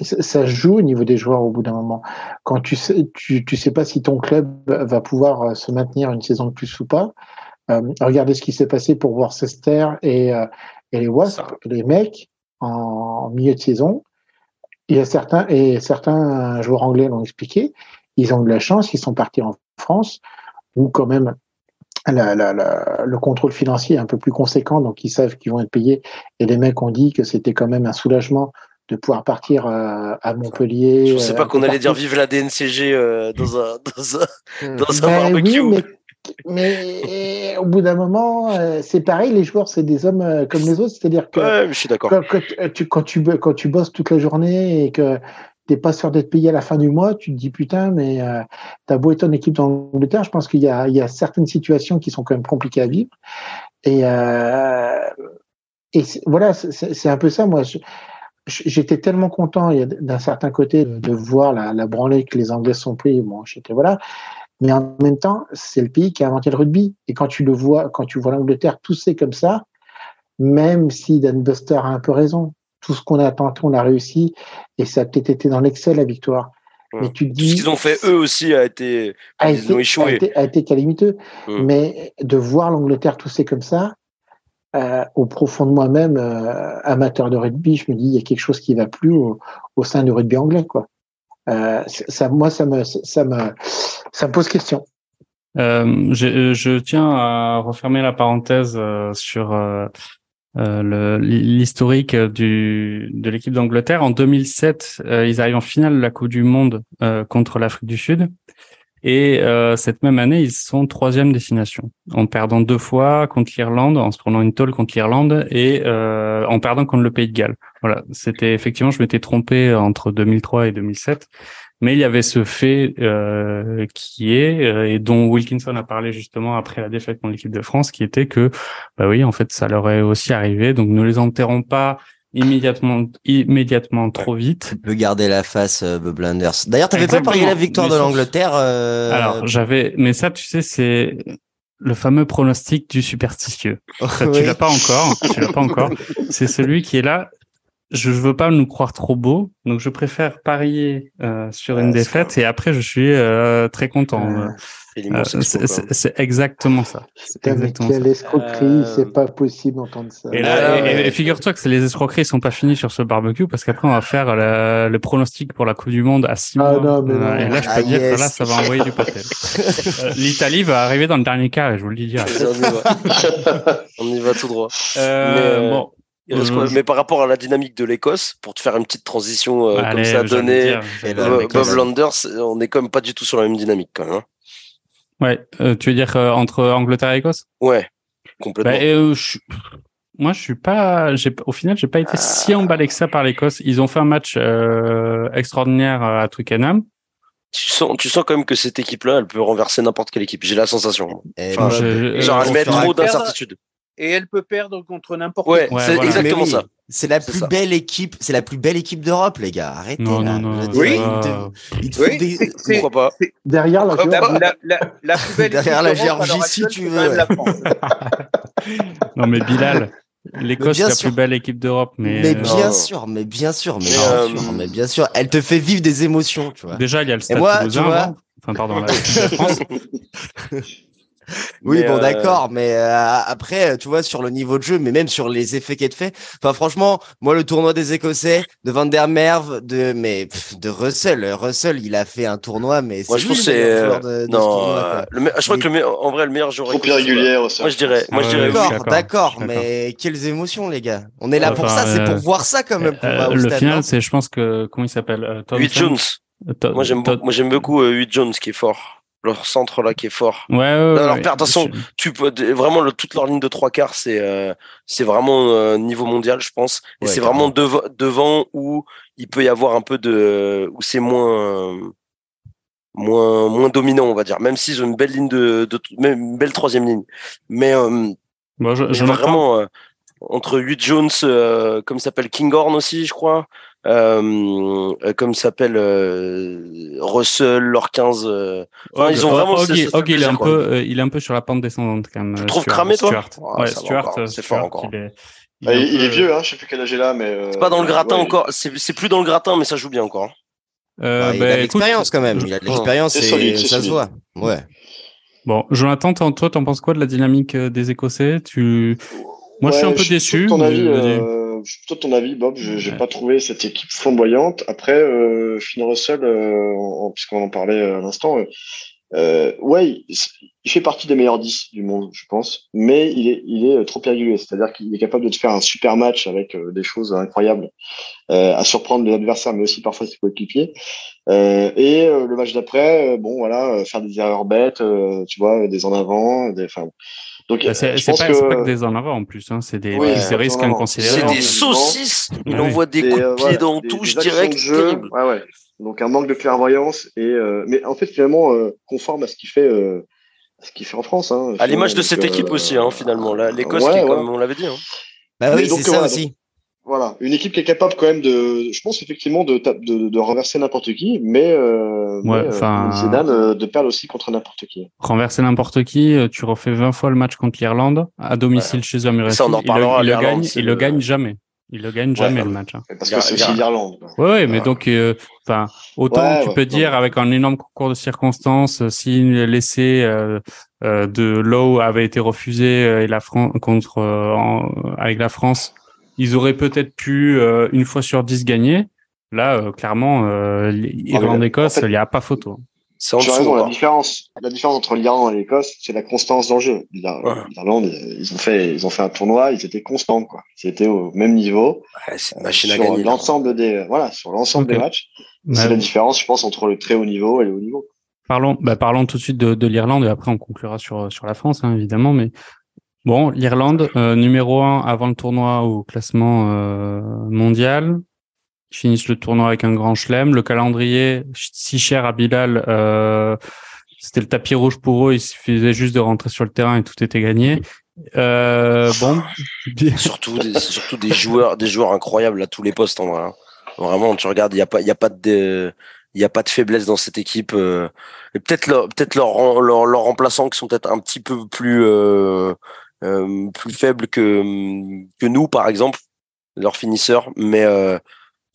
ça joue au niveau des joueurs au bout d'un moment. Quand tu sais, tu, tu sais pas si ton club va pouvoir euh, se maintenir une saison de plus ou pas. Euh, regardez ce qui s'est passé pour Worcester et, euh, et les Wasps, les mecs en milieu de saison. Il y a certains et certains joueurs anglais l'ont expliqué. Ils ont eu de la chance, ils sont partis en France où quand même la, la, la, le contrôle financier est un peu plus conséquent, donc ils savent qu'ils vont être payés. Et les mecs ont dit que c'était quand même un soulagement de pouvoir partir euh, à Montpellier. Je ne sais pas euh, qu'on allait dire vive la DNCG euh, dans un, dans un, dans un ben barbecue. mais, mais au bout d'un moment, c'est pareil, les joueurs, c'est des hommes comme les autres. C'est-à-dire que ouais, je suis d'accord. Quand, tu, quand, tu, quand tu bosses toute la journée et que t'es pas sûr d'être payé à la fin du mois, tu te dis putain, mais euh, t'as beau être en équipe d'Angleterre, je pense qu'il y a, il y a certaines situations qui sont quand même compliquées à vivre. Et, euh, et voilà, c'est un peu ça. Moi, j'étais tellement content d'un certain côté de, voir la, la, branlée que les Anglais sont pris. Bon, j'étais voilà. Mais en même temps, c'est le pays qui a inventé le rugby. Et quand tu le vois, quand tu vois l'Angleterre tousser comme ça, même si Dan Buster a un peu raison, tout ce qu'on a tenté, on a réussi, et ça a peut-être été dans l'excès la victoire. Mais tu dis, tout ce qu'ils ont fait eux aussi a été, a été, a été, a été calamiteux. Mmh. Mais de voir l'Angleterre tousser comme ça, euh, au profond de moi-même, euh, amateur de rugby, je me dis il y a quelque chose qui va plus au, au sein du rugby anglais, quoi. Euh, ça, moi, ça me, ça me, ça me pose question. Euh, je, je, tiens à refermer la parenthèse euh, sur euh, euh, l'historique du de l'équipe d'Angleterre. En 2007, euh, ils arrivent en finale de la Coupe du Monde contre l'Afrique du Sud. Et cette même année, ils sont troisième destination, en perdant deux fois contre l'Irlande, en se prenant une tôle contre l'Irlande et en perdant contre le Pays de Galles. Voilà, c'était effectivement, je m'étais trompé entre 2003 et 2007. Mais il y avait ce fait euh, qui est euh, et dont Wilkinson a parlé justement après la défaite contre l'équipe de France, qui était que bah oui, en fait, ça leur est aussi arrivé. Donc ne les enterrons pas immédiatement immédiatement trop vite. Tu peux garder la face, euh, Bob Landers. D'ailleurs, t'avais pas parié la victoire de l'Angleterre. Euh... Alors j'avais, mais ça, tu sais, c'est le fameux pronostic du superstitieux. Tu l'as pas encore. tu l'as pas encore. C'est celui qui est là je veux pas nous croire trop beau, donc je préfère parier euh, sur une défaite et après je suis euh, très content. Euh, c'est exactement ça. Exactement quelle escroquerie, c'est pas possible d'entendre ça. Et, là, figure-toi que les escroqueries sont pas finies sur ce barbecue parce qu'après on va faire le pronostic pour la Coupe du Monde à 6 ah, mois. et là je peux ah, dire que là ça va envoyer du pâté. L'Italie va arriver dans le dernier quart, je vous le dis direct. on y va tout droit. Mais, bon. Mais par rapport à la dynamique de l'Écosse, pour te faire une petite transition euh, comme ça donné, Bob Landers, on est quand même pas du tout sur la même dynamique quand même. Hein. Ouais, euh, tu veux dire euh, entre Angleterre et Écosse? Ouais, complètement. Bah, moi, je suis pas. Au final, j'ai pas été si ah. emballé que ça par l'Écosse. Ils ont fait un match extraordinaire à Twickenham. Tu sens, tu sens quand même que cette équipe-là, elle peut renverser n'importe quelle équipe. J'ai la sensation. Enfin, genre, elle met trop d'incertitude et elle peut perdre contre n'importe ouais, c'est exactement ça. C'est la plus belle équipe, c'est la plus belle équipe d'Europe, les gars. Arrêtez non, Non, non, oui. oui. Pourquoi pas Derrière la, la, la, la, plus belle Derrière la Géorgie, si tu veux. non, mais Bilal. L'Écosse c'est la plus belle équipe d'Europe, mais, mais bien sûr, mais bien sûr, mais, bien sûr, euh, mais bien sûr, elle te fait vivre des émotions, tu vois. Déjà, il y a le Stade Toulousain, enfin pardon, la France. oui, bon, euh, d'accord, mais euh, après, tu vois, sur le niveau de jeu, mais même sur les effets qu'elle fait. Enfin, franchement, moi, le tournoi des Écossais, de Van der Merve, de mais de Russell, Russell, il a fait un tournoi, mais moi, je trouve c'est non, je crois que le en vrai, le meilleur joueur. Trop régulière. Moi, je dirais, moi, je dirais. D'accord, d'accord, mais quelles émotions, les gars. On est là pour ça, c'est pour euh, voir ça quand même. le final, c'est, je pense que comment il s'appelle. 8 Jones. Moi, j'aime, moi, j'aime beaucoup 8 Jones qui est fort leur centre là qui est fort. Ouais, ouais, leur ouais, façon, tu peux vraiment le, toute leur ligne de trois quarts, c'est euh, c'est vraiment euh, niveau mondial, je pense. Et c'est vraiment devant devant où il peut y avoir un peu de où c'est moins moins moins dominant, on va dire. Même s'ils ont une belle ligne de, de même une belle troisième ligne, mais, euh, je, vraiment entre Hugh Jones, euh, comme s'appelle Kinghorn aussi, je crois. Euh, comme s'appelle Russell, leur 15. ils ont vraiment. Ok, il est un peu, il est un peu sur la pente descendante quand même. Tu trouves cramé toi? Ouais, Stuart, c'est fort encore. Il est, il, est, vieux, hein, je sais plus quel âge il a, mais. C'est pas dans le gratin encore. C'est plus dans le gratin, mais ça joue bien encore. Euh, bah, il a de bah, l'expérience quand même. Il a de l'expérience et ça se voit. Ouais. Bon, Jonathan, toi, t'en penses quoi de la dynamique euh, des Écossais? Tu, moi, je suis un peu déçu. Ton avis, euh, je suis plutôt ton avis, Bob. Je n'ai pas trouvé cette équipe flamboyante. Après, euh, Finn Russell, euh, puisqu'on en parlait à l'instant, euh, ouais, il, fait partie des meilleurs 10 du monde, je pense, mais il est, il est trop irrégulier. C'est-à-dire qu'il est capable de te faire un super match avec euh, des choses incroyables, euh, à surprendre les adversaires, mais aussi parfois ses coéquipiers. Euh, et euh, le match d'après, bon, voilà, faire des erreurs bêtes, tu vois, des en avant, des, enfin. Donc, bah, c'est pas, que... pas, que... des en avant en plus, hein, c'est des, oui, des risques inconsidérés. C'est des saucisses. Il envoie des coups de pied dans touche direct. Ouais, ouais. Donc un manque de clairvoyance et euh, mais en fait finalement euh, conforme à ce qu'il fait euh, ce qu'il fait en France. Hein, à l'image de cette équipe aussi hein, finalement l'Écosse qui comme on l'avait dit. Hein. Bah oui c'est ça aussi. Voilà une équipe qui est capable quand même de je pense effectivement de de, de renverser n'importe qui mais, euh, ouais, mais de perdre aussi contre n'importe qui. Renverser n'importe qui tu refais 20 fois le match contre l'Irlande à domicile chez eux Ça on en reparlera. Il, le, gagne il le gagne jamais. Il le gagne jamais le match. Hein. Parce que c'est aussi l'Irlande. Ouais, mais donc, euh, enfin, autant tu peux dire avec un énorme concours de circonstances, euh, si l'essai euh, euh, de Lowe avait été refusé et la France contre avec la France, ils auraient peut-être pu une fois sur dix gagner. Là, clairement, Irlande-Écosse, il n'y a pas photo. C'est en raison, la différence, la différence entre l'Irlande et l'Écosse, c'est la constance dans jeu. L'Irlande, ils ont fait, ils ont fait un tournoi, ils étaient constants, quoi. Ils étaient au même niveau. Ouais, sur L'ensemble des, voilà, sur l'ensemble des matchs. C'est la différence, je pense, entre le très haut niveau et le haut niveau. Parlons, bah, parlons tout de suite de, de l'Irlande et après on conclura sur, sur la France, hein, évidemment, mais bon, l'Irlande, euh, numéro un avant le tournoi au classement euh, mondial, ils finissent le tournoi avec un grand chelem. Le calendrier, si cher à Bilal, euh, c'était le tapis rouge pour eux. Il suffisait juste de rentrer sur le terrain et tout était gagné. Euh, bon, surtout des, surtout des joueurs, des joueurs incroyables à tous les postes en vrai. Hein. Vraiment, tu regardes, il y a pas, a pas de, il y a pas de faiblesse dans cette équipe. Et peut-être leur, peut-être leurs leur, leur remplaçants qui sont peut-être un petit peu plus plus faibles que que nous par exemple, leurs finisseurs. Mais euh,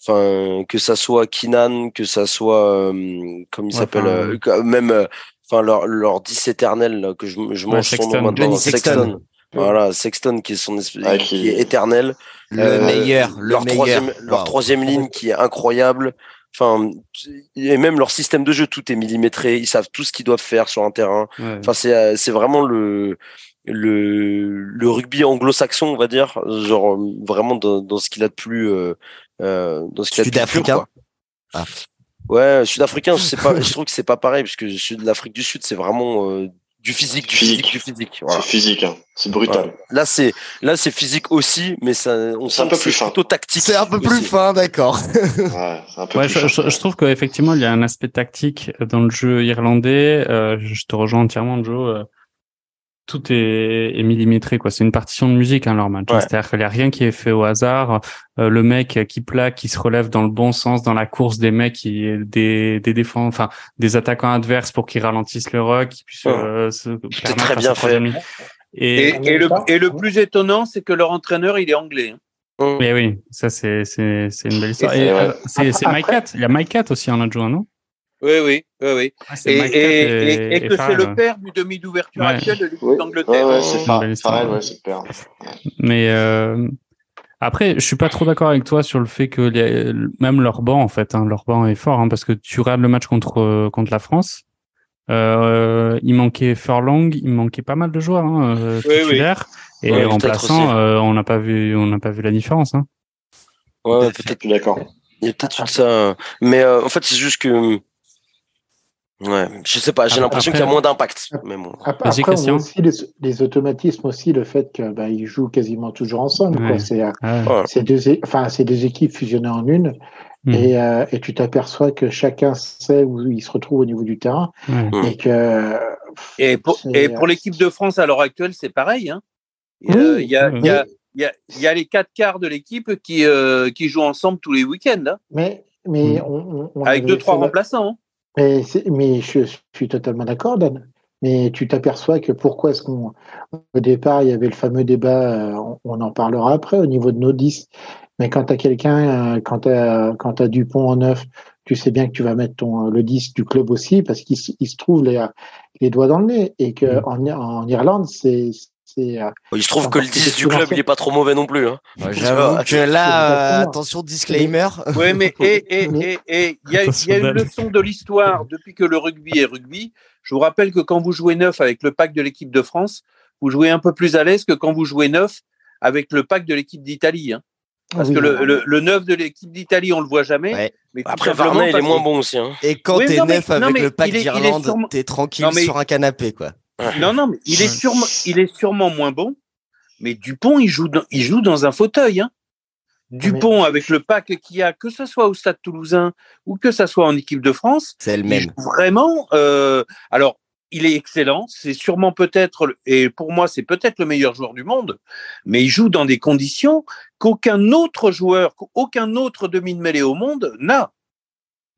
enfin que ça soit Kinan, que ça soit euh, comme il s'appelle, euh, même euh, enfin leur leur 10 éternel que je, je mange son nom maintenant, Sexton. Voilà, Sexton qui est son qui... est éternel. Le meilleur, le leur meilleur. Troisième, Leur troisième ligne qui est incroyable. Enfin, et même leur système de jeu, tout est millimétré. Ils savent tout ce qu'ils doivent faire sur un terrain. Enfin, c'est c'est vraiment le le le rugby anglo-saxon, on va dire, genre vraiment dans, dans ce qu'il a de plus euh, dans ce Sud-africain. Ah. Ouais, sud-africain, je sais pas, je trouve que c'est pas pareil parce que de l'Afrique du Sud, c'est vraiment euh, du physique, du physique, du physique. C'est physique, hein. c'est brutal. Là, c'est là, c'est physique aussi, mais ça, on sent un peu plus plutôt tactique. C'est un peu plus fin, d'accord. ouais, je, je, trouve qu'effectivement, il y a un aspect tactique dans le jeu irlandais. Euh, je te rejoins entièrement, Joe. Euh, tout est, est, millimétré quoi. C'est une partition de musique hein, leur match. C'est-à-dire qu'il n'y a rien qui est fait au hasard. Euh, le mec qui plaque, qui se relève dans le bon sens dans la course des mecs qui des des défenses, enfin des attaquants adverses pour qu'ils ralentissent le rock, qui puissent euh, se très bien fait. Et, et, le, et le plus étonnant, c'est que leur entraîneur, il est anglais. Hein. Mais oui, ça c'est c'est c'est une belle histoire. C'est Mike Cat. Il y a Mike Cat aussi en adjoint, non? Oui, oui, oui, oui. Ah, et, et, et, que c'est le père du demi d'ouverture actuel de l'équipe d'Angleterre? Ouais, c'est pareil, ouais, c'est le père. Mais euh, après, je suis pas trop d'accord avec toi sur le fait que les, même leur banc, en fait, hein, leur banc est fort, hein, parce que tu regardes le match contre contre la France. Euh, il manquait Furlong, il manquait pas mal de joueurs hein, euh, titulaires et les remplaçants, euh, on n'a pas vu, on n'a pas vu la différence. Hein. Ouais, peut-être d'accord. Il y a peut-être ça, mais euh, en fait c'est juste que Ouais, je sais pas, j'ai l'impression qu'il y a moins d'impact. Mais bon. Après, on a aussi les, automatismes aussi, le fait qu'ils bah, jouent quasiment toujours ensemble. C'est ah deux, enfin, deux équipes fusionnées en une. Hmm. Et, euh, et, tu t'aperçois que chacun sait où il se retrouve au niveau du terrain. Et que. Et pour, et pour l'équipe de France à l'heure actuelle, c'est pareil. Hein. Il y, a, y, a, il y a, les quatre quarts de l'équipe qui, euh, qui jouent ensemble tous les week-ends. Hein. Mais, mais hmm. on, Avec deux, trois remplaçants. Mais, mais je, suis totalement d'accord, Dan. Mais tu t'aperçois que pourquoi est-ce qu'on. Au départ, il y avait le fameux débat, euh, on, en parlera après, au niveau de nos 10. Mais quand tu as quelqu'un, euh, quand tu as, Dupont en neuf, tu sais bien que tu vas mettre ton, le 10 du club aussi, parce qu'il se trouve les, les doigts dans le nez. Et qu'en hmm. en Irlande, c'est euh, il se trouve que le 10 du club, il est pas trop mauvais non plus. Hein. J'avoue que là, euh, attention, disclaimer. Oui, mais il y a, y a une leçon de l'histoire depuis que le rugby est rugby. Je vous rappelle que quand vous jouez neuf avec le pack de l'équipe de France, vous jouez un peu plus à l'aise que quand vous jouez neuf avec le pack de l'équipe d'Italie. Hein. Parce que le, le, neuf de l'équipe d'Italie, on le voit jamais. Mais Après, Varney, il est moins bon aussi. Hein. Et quand tu es neuf avec le pack d'Irlande, tu es tranquille sur un canapé. quoi. Non, non, mais il est sûrement, il est sûrement moins bon. Mais Dupont, il joue dans, il joue dans un fauteuil. Hein. Dupont, avec le pack qu'il y a, que ce soit au Stade Toulousain ou que ce soit en équipe de France, c'est le même. Vraiment. Euh, alors, il est excellent. C'est sûrement peut-être, et pour moi, c'est peut-être le meilleur joueur du monde. Mais il joue dans des conditions qu'aucun autre joueur, qu'aucun autre demi-mêlée au monde n'a.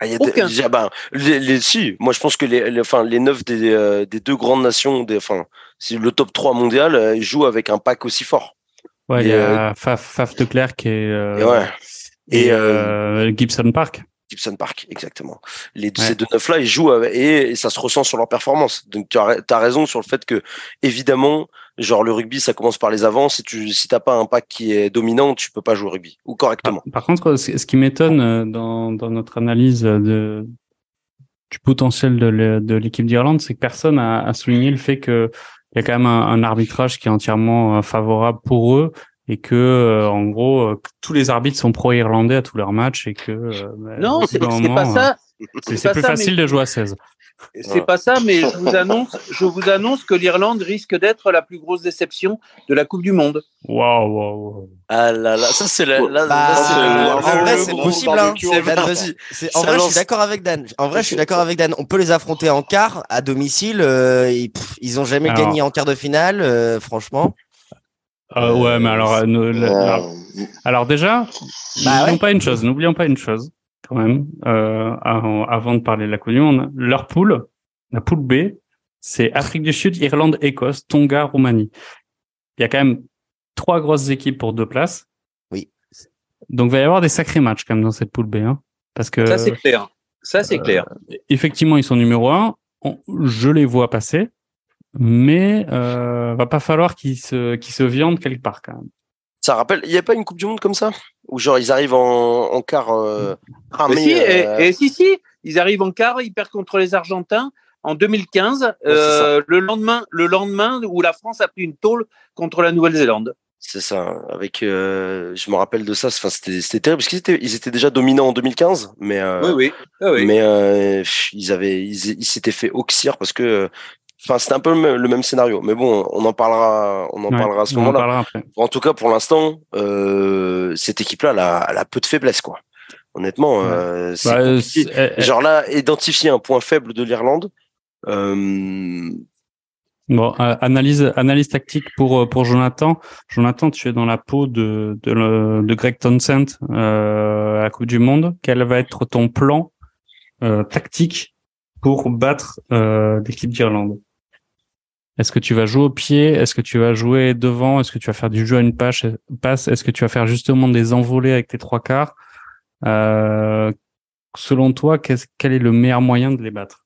Ah, ben, les, si, moi je pense que les, les, enfin, les neuf des, euh, des deux grandes nations, des, enfin, si le top 3 mondial euh, jouent avec un pack aussi fort. Ouais, il y a euh, Faf, Faf de Klerk et, et, et Gibson Park. Gibson Park, exactement. Les, Ces deux neufs-là, ils jouent et, ça se ressent sur leur performance. Donc tu as, as, raison sur le fait que, évidemment, genre le rugby, ça commence par les avants. Si tu si t'as pas un pack qui est dominant, tu peux pas jouer au rugby ou correctement. Par, contre, ce qui m'étonne euh, dans, dans notre analyse de, du potentiel de l'équipe d'Irlande, c'est que personne a, a, souligné le fait que il y a quand même un, un, arbitrage qui est entièrement euh, favorable pour eux et que euh, en gros euh, tous les arbitres sont pro-irlandais à tous leurs matchs et que euh, bah, non c'est pas ça. c'est plus facile de jouer à 16 c'est pas ça mais je vous annonce je vous annonce que l'Irlande risque d'être la plus grosse déception de la Coupe du monde. Waouh waouh ah là là ça c'est la, bah, en vrai c'est possible hein. en vrai je suis d'accord avec Dan. En vrai je suis d'accord avec Dan. On peut les affronter en quart à domicile ils, ils ont jamais gagné en quart de finale franchement euh, ouais, mais alors, euh, alors déjà, bah n'oublions pas une chose, n'oublions pas une chose quand même, euh, avant, de parler de la Coupe du Monde, leur poule, la poule B, c'est Afrique du Sud, Irlande, Écosse, Tonga, Roumanie. Il y a quand même trois grosses équipes pour deux places. Oui. Donc, il va y avoir des sacrés matchs quand même dans cette poule B, hein, parce que ça c'est clair. Ça c'est clair. Effectivement, ils sont numéro un. je les vois passer mais euh, va pas falloir qu'ils se, qu'ils se viandent quelque part quand même. Ça rappelle, il n'y a pas une Coupe du Monde comme ça? Où genre ils arrivent en, en quart euh, si, euh, et, si, si, ils arrivent en quart, ils perdent contre les Argentins en 2015, euh, le lendemain, le lendemain où la France a pris une tôle contre la Nouvelle-Zélande. C'est ça. Avec, euh, je me rappelle de ça. Enfin, c'était, c'était terrible parce qu'ils étaient, ils étaient déjà dominants en 2015, mais euh, oui, oui. Ah oui. mais euh, ils avaient, ils, ils s'étaient fait oxyre parce que Enfin, c'était un peu le même, scénario. Mais bon, on en parlera, on en parlera à ce moment-là. En tout cas, pour l'instant, euh, cette équipe-là, elle a, elle a, peu de faiblesse, quoi. Honnêtement, euh, c'est bah, Genre là, identifier un point faible de l'Irlande. Euh... Bon, euh, analyse, analyse tactique pour euh, pour Jonathan. Jonathan, tu es dans la peau de de, de Greg Townsend euh, à la Coupe du Monde. Quel va être ton plan tactique pour battre l'équipe d'Irlande? Est-ce que tu vas jouer au pied? Est-ce que tu vas jouer devant? Est-ce que tu vas faire du jeu à une passe Est-ce que tu vas faire justement des envolées avec tes trois quarts? Euh, Selon toi, quel est le meilleur moyen de les battre?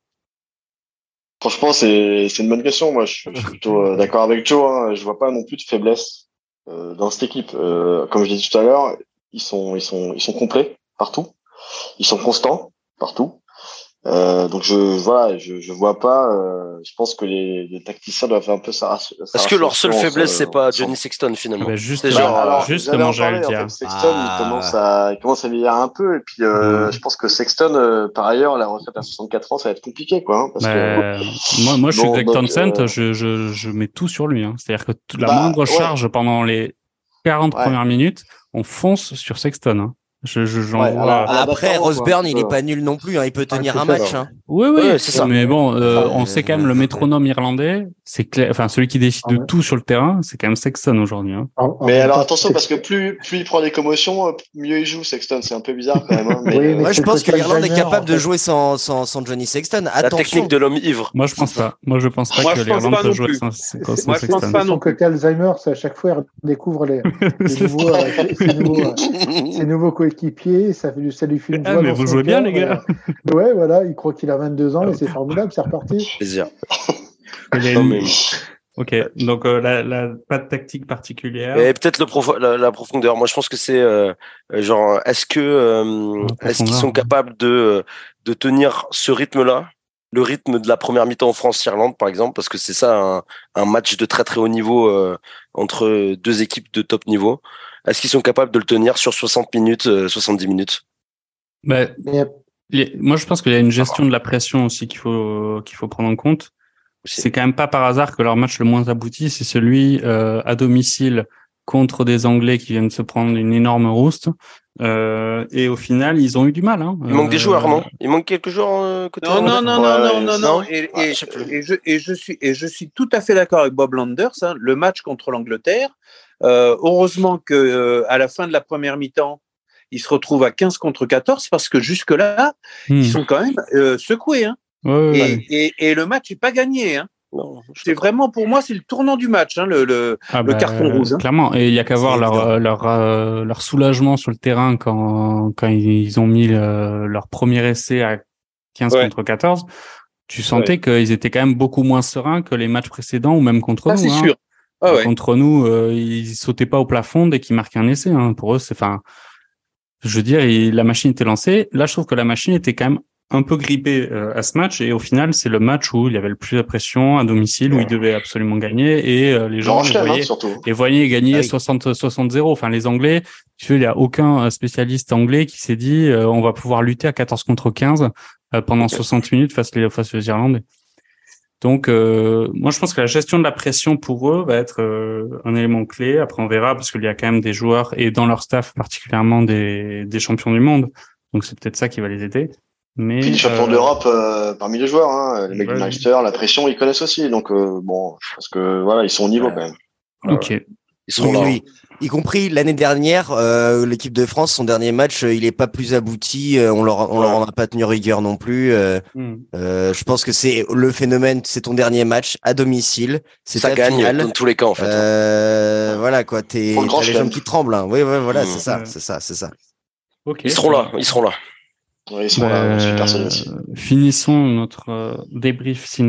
Franchement, c'est une bonne question. Moi, je, suis plutôt euh, d'accord avec Joe. Hein. Je vois pas non plus de faiblesse euh, dans cette équipe. comme je disais tout à l'heure, ils sont, ils sont, ils sont complets partout. Ils sont constants partout. Euh, donc je voilà, je, je vois pas. Euh, je pense que les, les tacticiens doivent faire un peu ça. Est-ce que leur seule faiblesse c'est pas Johnny Sexton finalement bah juste, genre, alors, Justement, j'allais dire. Sexton, il ah. commence à, il commence à vieillir un peu et puis euh, mm. je pense que Sexton, euh, par ailleurs, la retraite à 64 ans, ça va être compliqué quoi. Hein, parce bah, que, moi, moi, je suis Greg Townsend, je, je, je mets tout sur lui. Hein. C'est-à-dire que la bah, moindre charge pendant les 40 premières minutes, on fonce sur Sexton. Hein. Je, je, après, Roseburn, il est pas nul non plus. Hein. Il peut ah, tenir un match. Hein. Oui, oui, c'est ça. Mais bon, euh, on sait quand même le métronome irlandais. C'est clair. Enfin, celui qui décide de ah tout sur le terrain, c'est quand même Sexton aujourd'hui. Hein. Mais alors attention, parce que plus plus il prend des commotions, euh, mieux il joue. Sexton, c'est un peu bizarre quand même. Hein. Mais, euh, moi, je pense que l'Irlande est capable de jouer sans, sans, sans Johnny Sexton. La technique de l'homme ivre. Moi, je pense pas. Moi, je pense pas que l'Irlande peut jouer sans, sans Sexton. Moi, je pense pas non que Alzheimer, à chaque fois, il découvre les, nouveaux coéquipiers. Ça ça lui fait une ah, mais vous jouez bien, les gars. Euh, ouais, voilà, il croit qu'il a 22 ans et c'est formidable, c'est reparti. Plaisir. Ok, donc euh, la, pas de tactique particulière. Et peut-être le la, profondeur. Moi, je pense que c'est euh, genre, est-ce que est-ce qu'ils sont capables de de tenir ce rythme-là, le rythme de la première mi-temps en France-Irlande, par exemple, parce que c'est ça un, un, match de très très haut niveau entre deux équipes de top niveau. Est-ce qu'ils sont capables de le tenir sur 60 minutes, 70 minutes bah, moi, je pense qu'il y a une gestion de la pression aussi qu'il faut qu'il faut prendre en compte. C'est quand même pas par hasard que leur match le moins abouti, c'est celui euh, à domicile contre des Anglais qui viennent se prendre une énorme rouste. Euh, et au final, ils ont eu du mal. Hein. Il manque des joueurs, non? Il manque quelques joueurs euh, côté non, non, non, non, non, non, non, Et, et, je, et, je, suis et je suis tout à fait d'accord avec Bob Landers. Hein. Le match contre l'Angleterre, euh, heureusement que euh, à la fin de la première mi-temps, ils se retrouvent à 15 contre 14 parce que jusque-là, ils hmm. sont quand même euh, secoués. Hein. et, et, le match n'est pas gagné. Hein. C'est vraiment pour moi, c'est le tournant du match, hein, le, le, ah le bah, carton rouge. Hein. Clairement, et il y a qu'à voir leur, leur, euh, leur soulagement sur le terrain quand, quand ils ont mis leur premier essai à 15 contre 14. Tu sentais qu'ils étaient quand même beaucoup moins sereins que les matchs précédents ou même contre nous. C'est hein. sûr. Ah contre nous, euh, ils sautaient pas au plafond dès qu'ils marquaient un essai. Hein. Pour eux, c'est, enfin, je veux dire, la machine était lancée. Là, je trouve que la machine était quand même un peu grippée euh, à ce match. Et au final, c'est le match où il y avait le plus de pression à domicile, où ils devaient absolument gagner. Et euh, les gens les voyaient, les voyaient gagner 60-0. Ah enfin, les Anglais, tu il n'y a aucun spécialiste anglais qui s'est dit on va pouvoir lutter à 14 contre 15 pendant 60 minutes face, les, face aux Irlandais. Donc, euh, moi, je pense que la gestion de la pression pour eux va être euh, un élément clé. Après, on verra parce qu'il y a quand même des joueurs et dans leur staff particulièrement des, des champions du monde. Donc, c'est peut-être ça qui va les aider. Mais Puis les champions euh, d'Europe parmi les joueurs, hein, les mecs du Manchester, la pression, ils connaissent aussi. Donc, bon, je pense que voilà, ils sont au niveau quand même. Ok. Ils là. Oui y compris l'année dernière, euh, l'équipe de France, son dernier match, euh, il est pas plus abouti. Euh, on leur, on leur en a pas tenu rigueur non plus. Hmm. je pense que c'est le phénomène. C'est ton dernier match à domicile. C'est ça gagne dans tous les cas en fait. Hein. Voilà quoi. T'es les jambes qui tremblent. Hein. Oui, ouais, voilà, hmm. c'est ça, c'est ça, c'est ça. Ils seront là. Ils seront là. Bah, finissons notre euh, débrief Six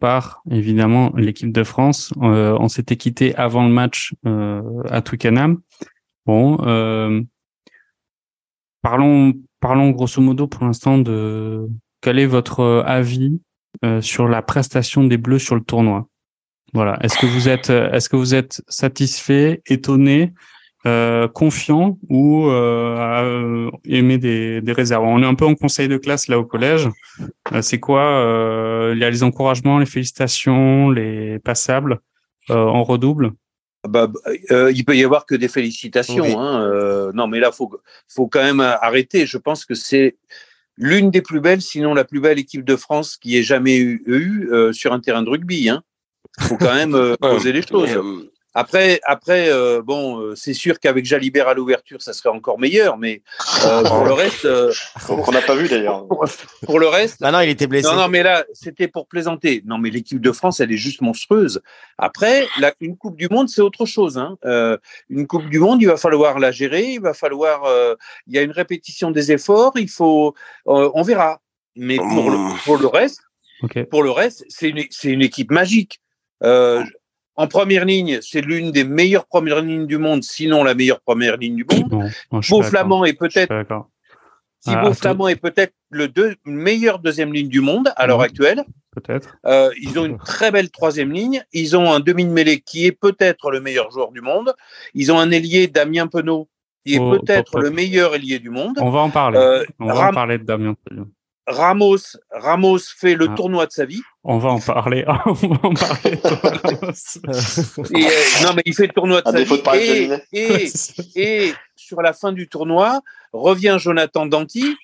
par évidemment l'équipe de France. Euh, on s'était quitté avant le match euh, à Twickenham. Bon, parlons parlons grosso modo pour l'instant de quel est votre avis sur la prestation des Bleus sur le tournoi. Voilà. Est-ce que vous êtes est-ce que vous êtes satisfait, étonné euh, confiant ou euh, aimer des, des, réserves. On est un peu en conseil de classe là au collège. Euh, c'est quoi euh, Il y a les encouragements, les félicitations, les passables en redouble? Bah, il peut y avoir que des félicitations. Hein. non, mais là, faut faut quand même arrêter. Je pense que c'est l'une des plus belles, sinon la plus belle équipe de France qui ait jamais eu, eu sur un terrain de rugby. Hein. Faut quand même poser les choses. Après, après euh, bon, euh, c'est sûr qu'avec Jalibert à l'ouverture, ça serait encore meilleur, mais euh, pour le reste. Qu'on n'a pas vu d'ailleurs. Pour, le reste. Non, non, il était blessé. Non, non, mais là, c'était pour plaisanter. Non, mais l'équipe de France, elle est juste monstrueuse. Après, la, une Coupe du Monde, c'est autre chose. Hein. une Coupe du Monde, il va falloir la gérer, il va falloir. il y a une répétition des efforts, il faut. on verra. Mais pour le, pour le reste, pour le reste, c'est une, une équipe magique. Euh, en première ligne, c'est l'une des meilleures premières lignes du monde, sinon la meilleure première ligne du monde. Beau Flamand est peut-être Thibaut Flamand est peut-être le meilleur deuxième ligne du monde à l'heure actuelle. Peut-être. Euh, ils ont une très belle troisième ligne. Ils ont un demi de mêlée qui est peut-être le meilleur joueur du monde. Ils ont un ailier Damien Penaud qui est oh, peut-être le meilleur ailier du monde. On va en parler. Euh, On va en parler de Damien Penaud. Ramos, Ramos fait le ah. tournoi de sa vie. On va en parler. On va en parler. Euh, non, mais il fait le tournoi de sa vie. Et, et, sur la fin du tournoi, revient Jonathan Danti,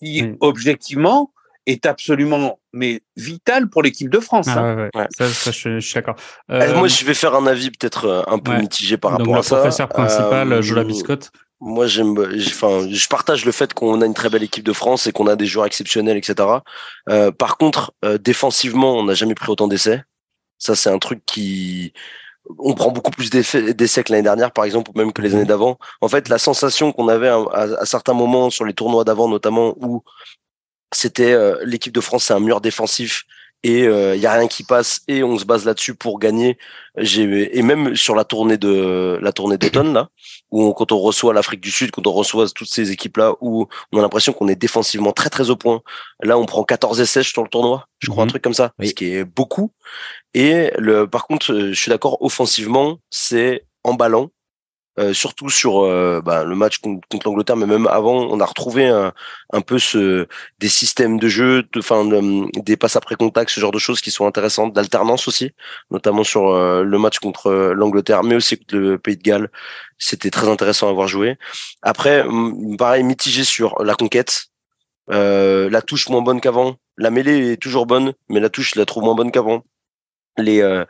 qui objectivement est absolument mais vital pour l'équipe de France. Ah, hein. ouais, Ça, ça, je, suis d'accord. Euh, moi, je vais faire un avis peut-être un peu mitigé par rapport à ça. Le professeur principal, euh, Jola Biscotte. Moi, j'aime, enfin, je partage le fait qu'on a une très belle équipe de France et qu'on a des joueurs exceptionnels, etc. Euh, par contre, euh, défensivement, on n'a jamais pris autant d'essais. Ça, c'est un truc qui, on prend beaucoup plus d'essais que l'année dernière, par exemple, ou même que les années d'avant. En fait, la sensation qu'on avait à, à, certains moments sur les tournois d'avant, notamment, où c'était euh, l'équipe de France, c'est un mur défensif et il euh, y a rien qui passe et on se base là-dessus pour gagner. J'ai et même sur la tournée de la tournée d'automne là, où quand on reçoit l'Afrique du Sud, quand on reçoit toutes ces équipes là, où on a l'impression qu'on est défensivement très très au point. Là, on prend 14 essais sur le tournoi, je crois un mhm. truc comme ça, ce qui est beaucoup. Et le par contre, je suis d'accord, offensivement, c'est emballant euh, surtout sur euh, bah, le match contre, l'Angleterre, mais même avant, on a retrouvé un, peu des systèmes de jeu, enfin des passes après contact, ce genre de choses qui sont intéressantes, d'alternance aussi, notamment sur euh, le match contre l'Angleterre, mais aussi contre le Pays de Galles. C'était très intéressant à voir jouer. Après, pareil, mitigé sur la conquête. la touche moins bonne qu'avant. La mêlée est toujours bonne, mais la touche, la trouve moins bonne qu'avant les euh,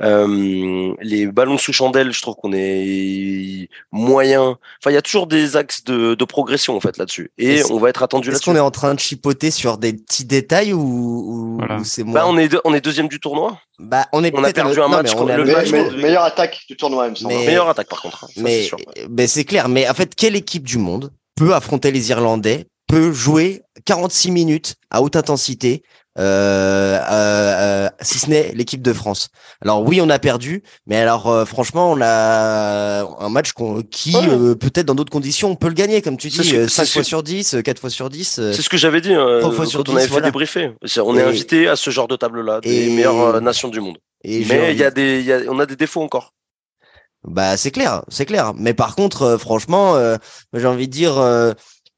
euh, les ballons sous chandelle, je trouve qu'on est moyen. Enfin, il y a toujours des axes de, de progression en fait là-dessus, et on va être attendu là-dessus. Est-ce qu'on est en train de chipoter sur des petits détails ou, ou, c'est moi bah, on est on est deuxième du tournoi. Bah, on est on a perdu un match. On le match meilleure attaque du tournoi, me semble. Meilleure attaque par contre. Hein, mais mais c'est clair. Mais en fait, quelle équipe du monde peut affronter les Irlandais peut jouer 46 minutes à haute intensité euh, euh, si ce n'est l'équipe de France. Alors oui, on a perdu, mais alors euh, franchement, on a un match qui euh, peut-être dans d'autres conditions on peut le gagner, comme tu dis, 5 fois sur 10, 4 fois sur 10. C'est ce que j'avais dit hein, fois sur 10, on avait fait débriefer. On est invité à ce genre de table-là, des meilleures nations du monde. Et mais il y a des, y a, on a des défauts encore. Bah c'est clair, c'est clair. Mais par contre, franchement, j'ai envie de dire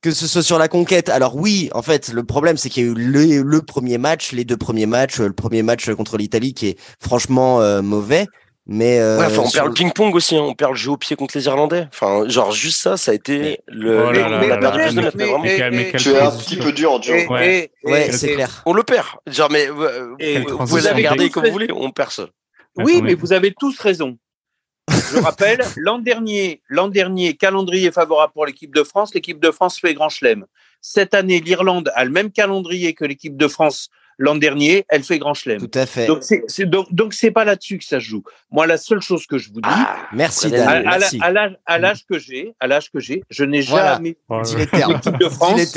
que ce soit sur la conquête. Alors oui, en fait, le problème, c'est qu'il y a eu le, premier match, les deux premiers matchs, le premier match contre l'Italie qui est franchement euh, mauvais. Mais euh, ouais, on perd le ping-pong aussi, hein. on perd le jeu au pied contre les Irlandais. Enfin, genre juste ça, ça a été le. Tu es un petit peu dur, dur. Ouais, ouais c'est clair. On le perd. Genre, mais euh, vous, vous avez regardé comme vous voulez, on perd ça. Oui, mais vous avez tous raison. Je rappelle, l'an dernier, l'an dernier, calendrier favorable pour l'équipe de France. L'équipe de France fait grand chelem. Cette année, l'Irlande a le même calendrier que l'équipe de France l'an dernier. Elle fait grand chelem. Tout à fait. Donc c'est donc, c'est pas là-dessus que ça se joue. Moi, la seule chose que je vous dis, ah, merci, Dan, à, à, l'âge que j'ai, à l'âge que j'ai, je n'ai jamais vu l'équipe de France.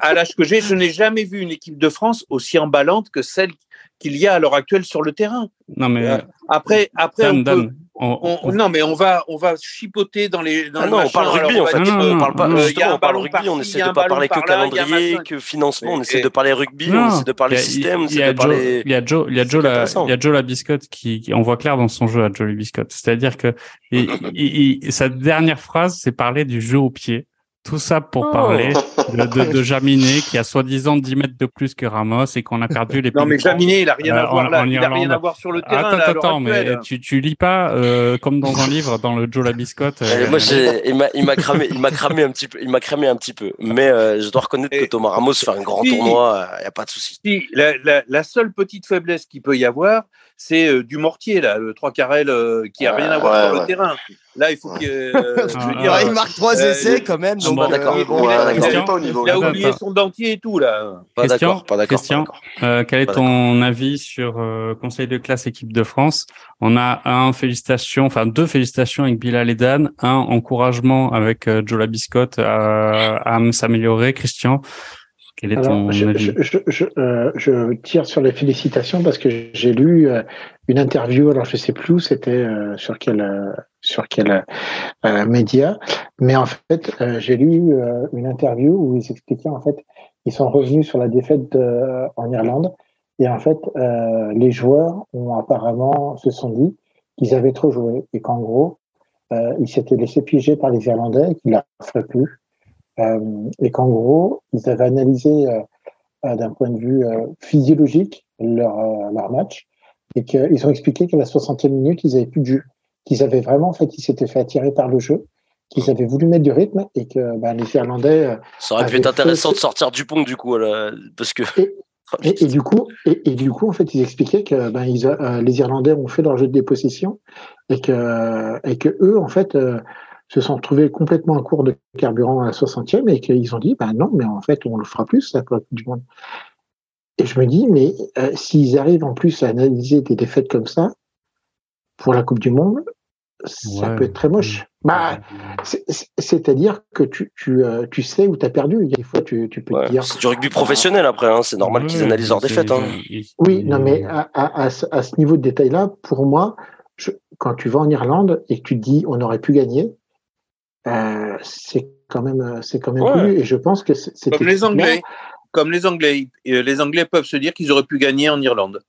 à l'âge que j'ai, je n'ai jamais vu une équipe de France aussi emballante que celle qu'il y a à l'heure actuelle sur le terrain. Non mais euh, après, après on peut, non, mais on va, on va chipoter dans les. Dans ah non, on parle rugby en fait. on parle pas. Justement, on parle rugby. On essaie de pas parler que calendrier, que financement. On essaie de parler rugby. On essaie de parler système. Il y a Joe, il y a Joe, il y a Joe la, il y a Joe la biscotte qui, on voit clair dans son jeu à Joe Biscotte. C'est-à-dire que sa dernière phrase, c'est parler du jeu au pied. Tout ça pour oh. parler de, de, de, Jaminet qui a soi-disant 10 mètres de plus que Ramos et qu'on a perdu les Non mais Jaminet, il a rien à euh, voir là, il a rien à voir sur le terrain. Attends, attends, mais tu, tu lis pas euh, comme dans un livre dans le Joe Labiscotte. Euh, moi il m'a il m'a cramé il m'a cramé un petit peu il m'a cramé un petit peu mais euh, je dois reconnaître que Thomas Ramos fait un grand tournoi, il y a pas de souci. Si, la, la, la seule petite faiblesse qu'il peut y avoir, c'est euh, du mortier, là, le 3 carrel euh, qui a rien à voir sur le terrain. Là, il faut qu'il. Euh, ah, il marque trois essais quand même. Donc, bon, d'accord. Il, a oublié son dentier et tout, là. Pas d'accord, pas d'accord. Christian, quel est ton avis sur Conseil de classe équipe de France? On a un félicitation, enfin deux félicitations avec Bilal et Dan, un encouragement avec Joe Labiscotte à, à s'améliorer. Christian, alors, euh, je, tire sur les félicitations parce que j'ai lu euh, une interview, alors je sais plus c'était euh, sur quel sur quel média, mais en fait j'ai lu une interview où ils expliquaient en fait ils sont revenus sur la défaite en Irlande. Et en fait les joueurs ont apparemment se sont dit qu'ils avaient trop joué et qu'en gros ils s'étaient laissés piéger par les Irlandais qu'ils ne feraient plus. Euh, et qu'en gros, ils avaient analysé euh, euh, d'un point de vue physiologique leur, match et qu'ils ont expliqué qu'à la 60e minute, ils avaient plus de jeu, qu'ils avaient vraiment, en fait, ils s'étaient fait attirer par le jeu qu'ils avaient voulu mettre du rythme et que ben, les Irlandais. Euh, Ça aurait pu être intéressant de sortir du pont du coup, parce que. Et, du coup, et, du coup, en fait, ils expliquaient que ben, ils, euh, les Irlandais ont fait leur jeu de dépossession et que, et que eux, en fait, euh, se sont trouvés complètement à court de carburant à la 60e et qu'ils ont dit, ben non, mais en fait, on le fera plus, la Coupe du Monde. Et je me dis, mais s'ils arrivent en plus à analyser des défaites comme ça, pour la Coupe du Monde, ça peut être très moche. Bah, c'est-à-dire que tu, tu, euh, tu sais où tu as perdu. Des fois, tu, tu peux dire. C'est du rugby professionnel après, hein. c'est normal qu'ils analysent leurs défaites. Hein. Oui, non, mais à, à, à, ce niveau de détail-là, pour moi, je, quand tu vas en Irlande et que tu te dis on aurait pu gagner, euh, c'est quand même, c'est quand même ouais. Et je pense que c'est comme les Anglais. Comme les Anglais, euh, les Anglais peuvent se dire qu'ils auraient pu gagner en Irlande.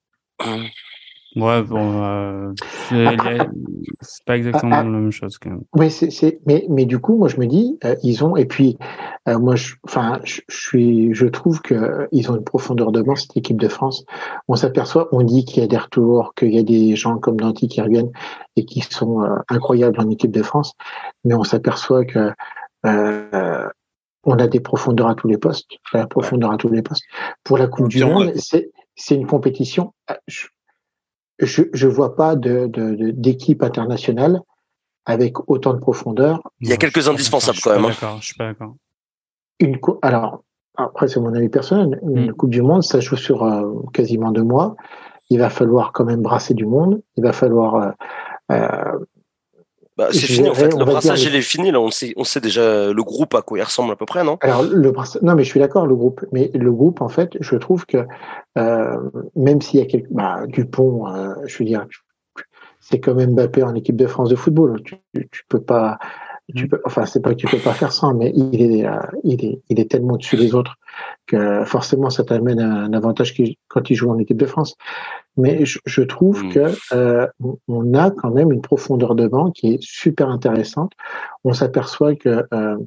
Ouais, bon, euh, c'est pas exactement ah, ah, la même chose quand même. Oui, c'est, mais, mais du coup, moi, je me dis, euh, ils ont, et puis, euh, moi, je, enfin, je, suis, je trouve que ils ont une profondeur de banc, cette équipe de France. On s'aperçoit, on dit qu'il y a des retours, qu'il y a des gens comme Danti qui reviennent et qui sont incroyables en équipe de France, mais on s'aperçoit que on a des profondeurs à tous les postes, la profondeur à tous les postes. Pour la Coupe du Monde, c'est, c'est une compétition. Je, je ne vois pas de, d'équipe internationale avec autant de profondeur. Il y a quelques indispensables quand même. Hein. Je suis pas d'accord. Une alors après c'est mon avis personnel. Une mm. Coupe du Monde, ça joue sur euh, quasiment deux mois. Il va falloir quand même brasser du monde. Il va falloir euh, euh, bah, c'est fini en fait. Le brassage il est fini là. On sait, on sait déjà le groupe à quoi il ressemble à peu près, non? Alors le brassage, non mais je suis d'accord le groupe, mais le groupe en fait, je trouve que euh, même s'il y a quelques, bah, Dupont, euh, je veux dire, c'est quand même Mbappé en équipe de France de football. Tu, tu peux pas, tu peux, enfin c'est pas que tu peux pas faire ça, mais il est, euh, il est, il est tellement dessus des autres que forcément ça t'amène un avantage quand il joue en équipe de France mais je, trouve mmh. que euh, on a quand même une profondeur de banc qui est super intéressante. On s'aperçoit que euh,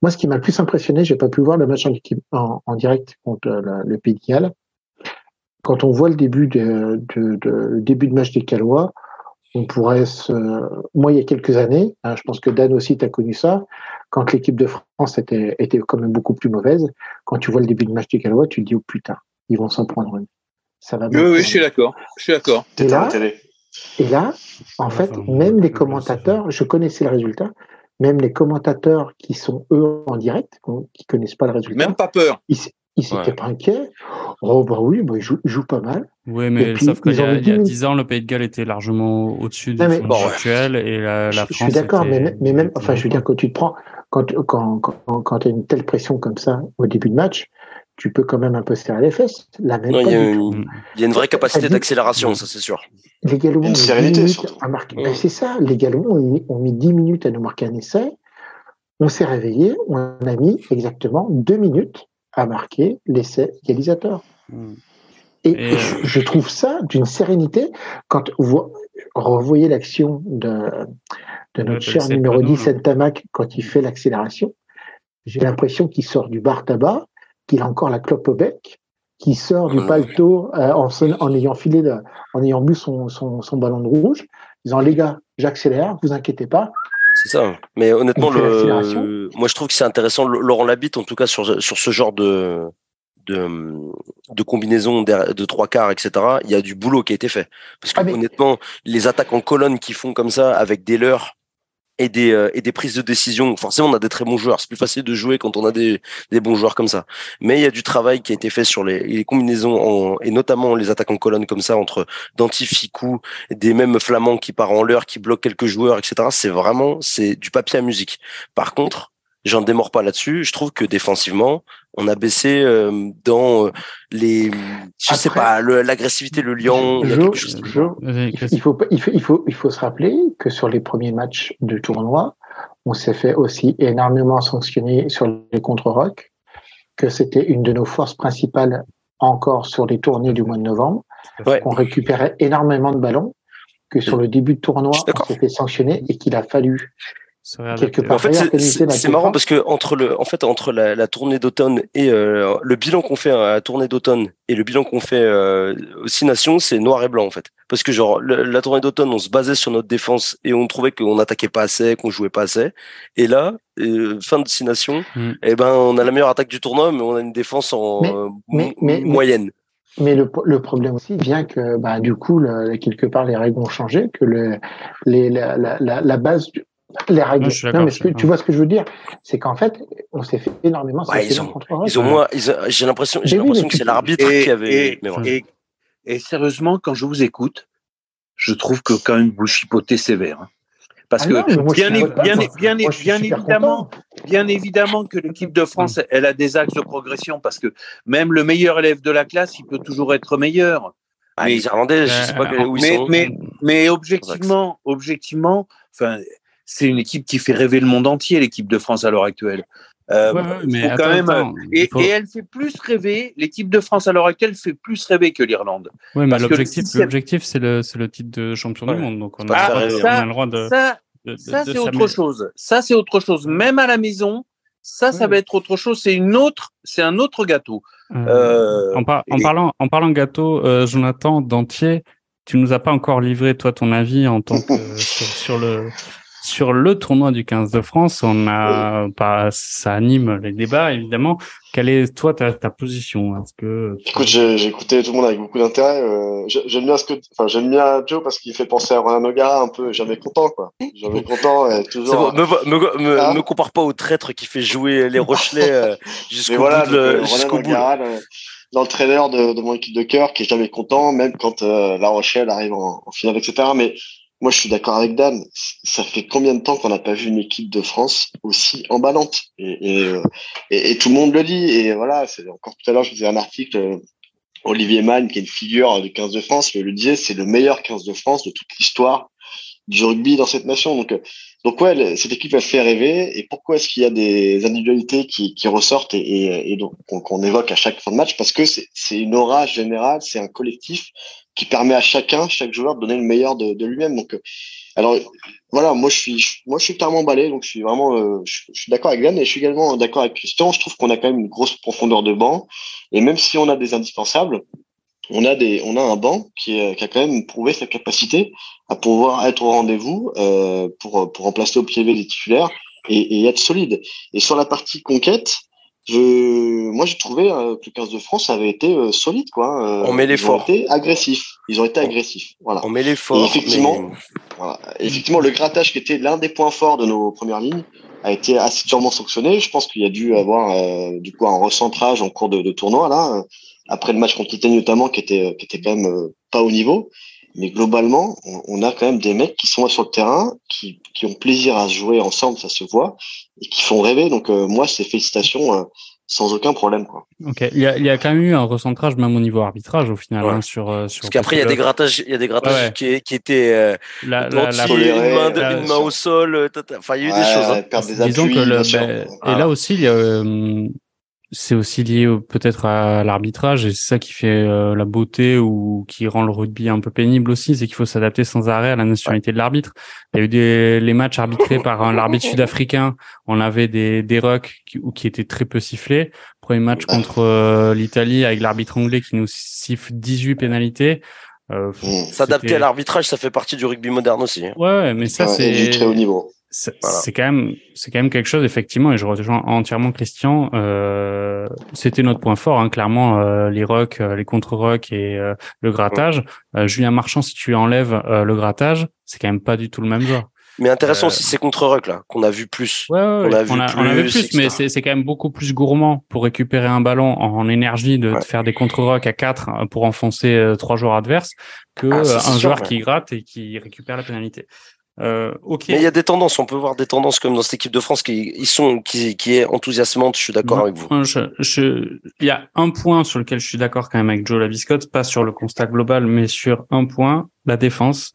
moi, ce qui m'a le plus impressionné, j'ai pas pu voir le match en, en, direct contre le, le Pays de Galles. Quand on voit le début de, de, de le début de match des Calois, on pourrait se. Moi, il y a quelques années, hein, je pense que Dan aussi, tu as connu ça, quand l'équipe de France était, était quand même beaucoup plus mauvaise, quand tu vois le début de match des Calois, tu te dis, oh putain, ils vont s'en prendre une oui, oui, je suis d'accord. Je suis d'accord. Et là, et là, en fait, même les commentateurs, je connaissais le résultat, même les commentateurs qui sont eux en direct, qui connaissent pas le résultat, même pas peur. Ils, ils s'étaient pas inquiets. Oh bah oui, bah, ils, jouent, pas mal. Oui, mais sauf qu'il y, a, il y a 10 ans, le Pays de Galles était largement au-dessus du bon, actuel et la, je, France. Je suis d'accord, mais, mais, même, enfin, je veux dire, quand tu te prends, quand, quand, quand, quand tu as une telle pression comme ça au début de match, tu peux quand même un peu serrer les fesses. La même il, y a une, il y a une vraie capacité d'accélération, ça c'est sûr. Les Gallois ont mis à marquer. Ben, c'est ça, les Gallois ont mis, 10 minutes à nous marquer un essai. On s'est réveillé, on a mis exactement 2 minutes à marquer l'essai égalisateur. Hmm. Et, je, trouve ça d'une sérénité quand vous revoyez l'action de, de notre cher numéro 10, Santamac, quand il fait l'accélération. J'ai l'impression qu'il sort du bar tabac qu'il a encore la clope au bec, qui sort du paletot euh, en, en, ayant filé, en ayant bu son, son, son, ballon de rouge, disant les gars, j'accélère, vous inquiétez pas. C'est ça. Mais honnêtement, le... moi je trouve que c'est intéressant. Laurent Labitte, en tout cas sur, sur ce genre de, de, de combinaison de trois quarts, etc. Il y a du boulot qui a été fait. Parce que ah, honnêtement, les attaques en colonne qui font comme ça avec des leurs et des, euh, et des prises de décision. Forcément, on a des très bons joueurs. C'est plus facile de jouer quand on a des, des bons joueurs comme ça. Mais il y a du travail qui a été fait sur les, les combinaisons en, et notamment les attaques en colonne comme ça entre Dantificou, des mêmes flamands qui partent en l'heure, qui bloquent quelques joueurs, etc. C'est vraiment, c'est du papier à musique. Par contre, j'en démords pas là-dessus. Je trouve que défensivement, on a baissé euh, dans euh, les, je sais pas, l'agressivité, le, lion. il, faut, il, faut, il, faut, il faut se rappeler que sur les premiers matchs de tournoi, on s'est fait aussi énormément sanctionner sur les contre-rock, que c'était une de nos forces principales encore sur les tournées du mois de novembre. On récupérait énormément de ballons, que sur le début de tournoi, on s'est fait sanctionner et qu'il a fallu en fait, c'est marrant parce que entre le, en fait, entre la, tournée d'automne et euh, le bilan qu'on fait à la tournée d'automne et le bilan qu'on fait euh, aux Six Nations, c'est noir et blanc en fait. Parce que genre la tournée d'automne, on se basait sur notre défense et on trouvait qu'on n'attaquait pas assez, qu'on jouait pas assez. Et là, euh, fin de Six Nations, mm. eh ben on a la meilleure attaque du tournoi, mais on a une défense en moyenne. Mais le, le, problème aussi vient que, bah, du coup, le, quelque part, les règles ont changé, que le, les, la, la, la, base, les règles. Non, mais tu vois ce que je veux dire, c'est qu'en fait, on s'est fait énormément. Ouais, ils, ont, ils ont moins. J'ai l'impression, j'ai l'impression que c'est l'arbitre qui avait. Et, et, et, sérieusement, quand je vous écoute, je trouve que quand même vous chipotez sévère. Hein. Parce ah que bien, bien, bien, bien évidemment, bien évidemment que l'équipe de France, elle a des axes de progression parce que même le meilleur élève de la classe, il peut toujours être meilleur. Ah, mais, les Irlandais, je sais pas où mais, ils sont. Mais, mais objectivement, objectivement, enfin, c'est une équipe qui fait rêver le monde entier, l'équipe de France à l'heure actuelle. Euh, mais quand même, et, et, elle fait plus rêver, l'équipe de France à l'heure actuelle fait plus rêver que l'Irlande. Oui, mais l'objectif, l'objectif, c'est le, le titre de champion du monde. Donc on a, ah, on a, le droit de. Ça, ça c'est autre chose. Ça, c'est autre chose. Même à la maison, ça, ça va être autre chose. C'est une autre, c'est un autre gâteau. Euh, euh, en, en, parlant, en parlant gâteau, euh, Jonathan Dentier, tu nous as pas encore livré toi ton avis en tant que sur, sur, le sur le tournoi du 15 de France, on a pas, ça anime les débats évidemment. Quelle est toi ta, ta position? Est-ce que écoute, j'ai écouté tout le monde avec beaucoup d'intérêt. Euh, j'aime bien ce que, enfin j'aime bien Joe parce qu'il fait penser à Roland Nogara un peu. Jamais content quoi. Jamais content. Et toujours. me, me, me, ah. me, compare pas au traître qui fait jouer les Rochelais euh, jusqu'au voilà, bout. De, jusqu'au bout l'entraîneur de, de mon équipe de cœur qui est jamais content, même quand euh, La Rochelle arrive en, en finale, etc. Mais moi, je suis d'accord avec Dan. Ça fait combien de temps qu'on n'a pas vu une équipe de France aussi emballante? Euh, et, tout le monde le dit. Et voilà, c'est encore tout à l'heure, je faisais un article. Euh, Olivier Mann, qui est une figure du 15 de France, le disait, c'est le meilleur 15 de France de toute l'histoire du rugby dans cette nation. Donc, euh, donc ouais, cette équipe a fait rêver. Et pourquoi est-ce qu'il y a des individualités qui, qui ressortent et, et, donc qu'on évoque à chaque fin de match? Parce que c'est une aura générale, c'est un collectif qui permet à chacun, chaque joueur, de donner le meilleur de, de lui-même. Donc, euh, alors voilà, moi je suis, moi je suis clairement emballé, donc je suis vraiment, euh, je, suis d'accord avec Glenn et je suis également d'accord avec Christian. Je trouve qu'on a quand même une grosse profondeur de banc et même si on a des indispensables, on a des, on a un banc qui, est, qui a quand même prouvé sa capacité à pouvoir être au rendez-vous euh, pour pour remplacer au pied les titulaires et, et être solide. Et sur la partie conquête, je, moi, j'ai trouvé euh, que le 15 de France avait été euh, solide, quoi. Euh, on met l'effort. Ils ont été agressifs. Ils ont été agressifs. Voilà. On met l'effort. Effectivement, voilà. effectivement, le grattage qui était l'un des points forts de nos premières lignes a été assez durement sanctionné. Je pense qu'il y a dû avoir du coup un recentrage en cours de, de tournoi là, après le match contre l'Italie notamment, qui était qui était quand même pas au niveau. Mais globalement, on, a quand même des mecs qui sont là sur le terrain, qui, qui ont plaisir à se jouer ensemble, ça se voit, et qui font rêver. Donc euh, moi, c'est félicitations euh, sans aucun problème. Quoi. Ok, il y, a, il y a quand même eu un recentrage même au niveau arbitrage au final hein, sur, euh, sur. Parce qu'après il y a des grattages, il y a des grattages qui, qui étaient la, la, la, une, main, une main au sol. Enfin, il y a eu des choses. Hein. Des Disons que le, ben, et là aussi il y a c'est aussi lié peut-être à l'arbitrage et c'est ça qui fait euh, la beauté ou qui rend le rugby un peu pénible aussi, c'est qu'il faut s'adapter sans arrêt à la nationalité de l'arbitre. Il y a eu des les matchs arbitrés par l'arbitre sud-africain, on avait des des rucks qui, qui étaient très peu sifflés. Premier match contre euh, l'Italie avec l'arbitre anglais qui nous siffle 18 pénalités. Euh, S'adapter à l'arbitrage, ça fait partie du rugby moderne aussi. Hein. Ouais, mais ça c'est du très haut niveau c'est quand même c'est quand même quelque chose effectivement et je rejoins entièrement Christian euh, c'était notre point fort hein, clairement euh, les rocks euh, les contre rocks et euh, le grattage. Julien Marchand si tu enlèves le grattage c'est quand même pas du tout le même genre. Mais intéressant aussi c'est contre rock là qu'on a vu plus. Ouais, ouais, on, a vu on, a, plus, on a vu plus mais c'est c'est quand même beaucoup plus gourmand pour récupérer un ballon en, énergie de, faire des contre rock à 4 pour enfoncer trois joueurs adverses que ah, un joueur qui gratte et qui récupère la pénalité euh, Mais il y a des tendances, on peut voir des tendances comme dans cette équipe de France qui ils sont qui, qui est enthousiasmante. Je suis d'accord avec vous. Je, je, il y a un point sur lequel je suis d'accord quand même avec Joe Labiscotte, pas sur le constat global, mais sur un point, la défense.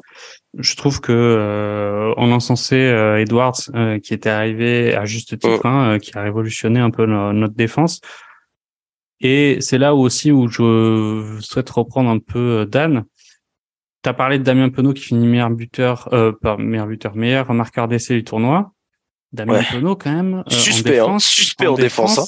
Je trouve que euh, on encensait euh, Edwards euh, qui était arrivé à juste titre, hein, euh, qui a révolutionné un peu notre défense. Et c'est là aussi où je souhaite reprendre un peu Dan tu as parlé de Damien Penaud qui finit meilleur buteur, euh, pas meilleur buteur, meilleur marqueur d'essai du tournoi. Damien Penaud, quand même. suspect, en défense, suspect en, défense. hein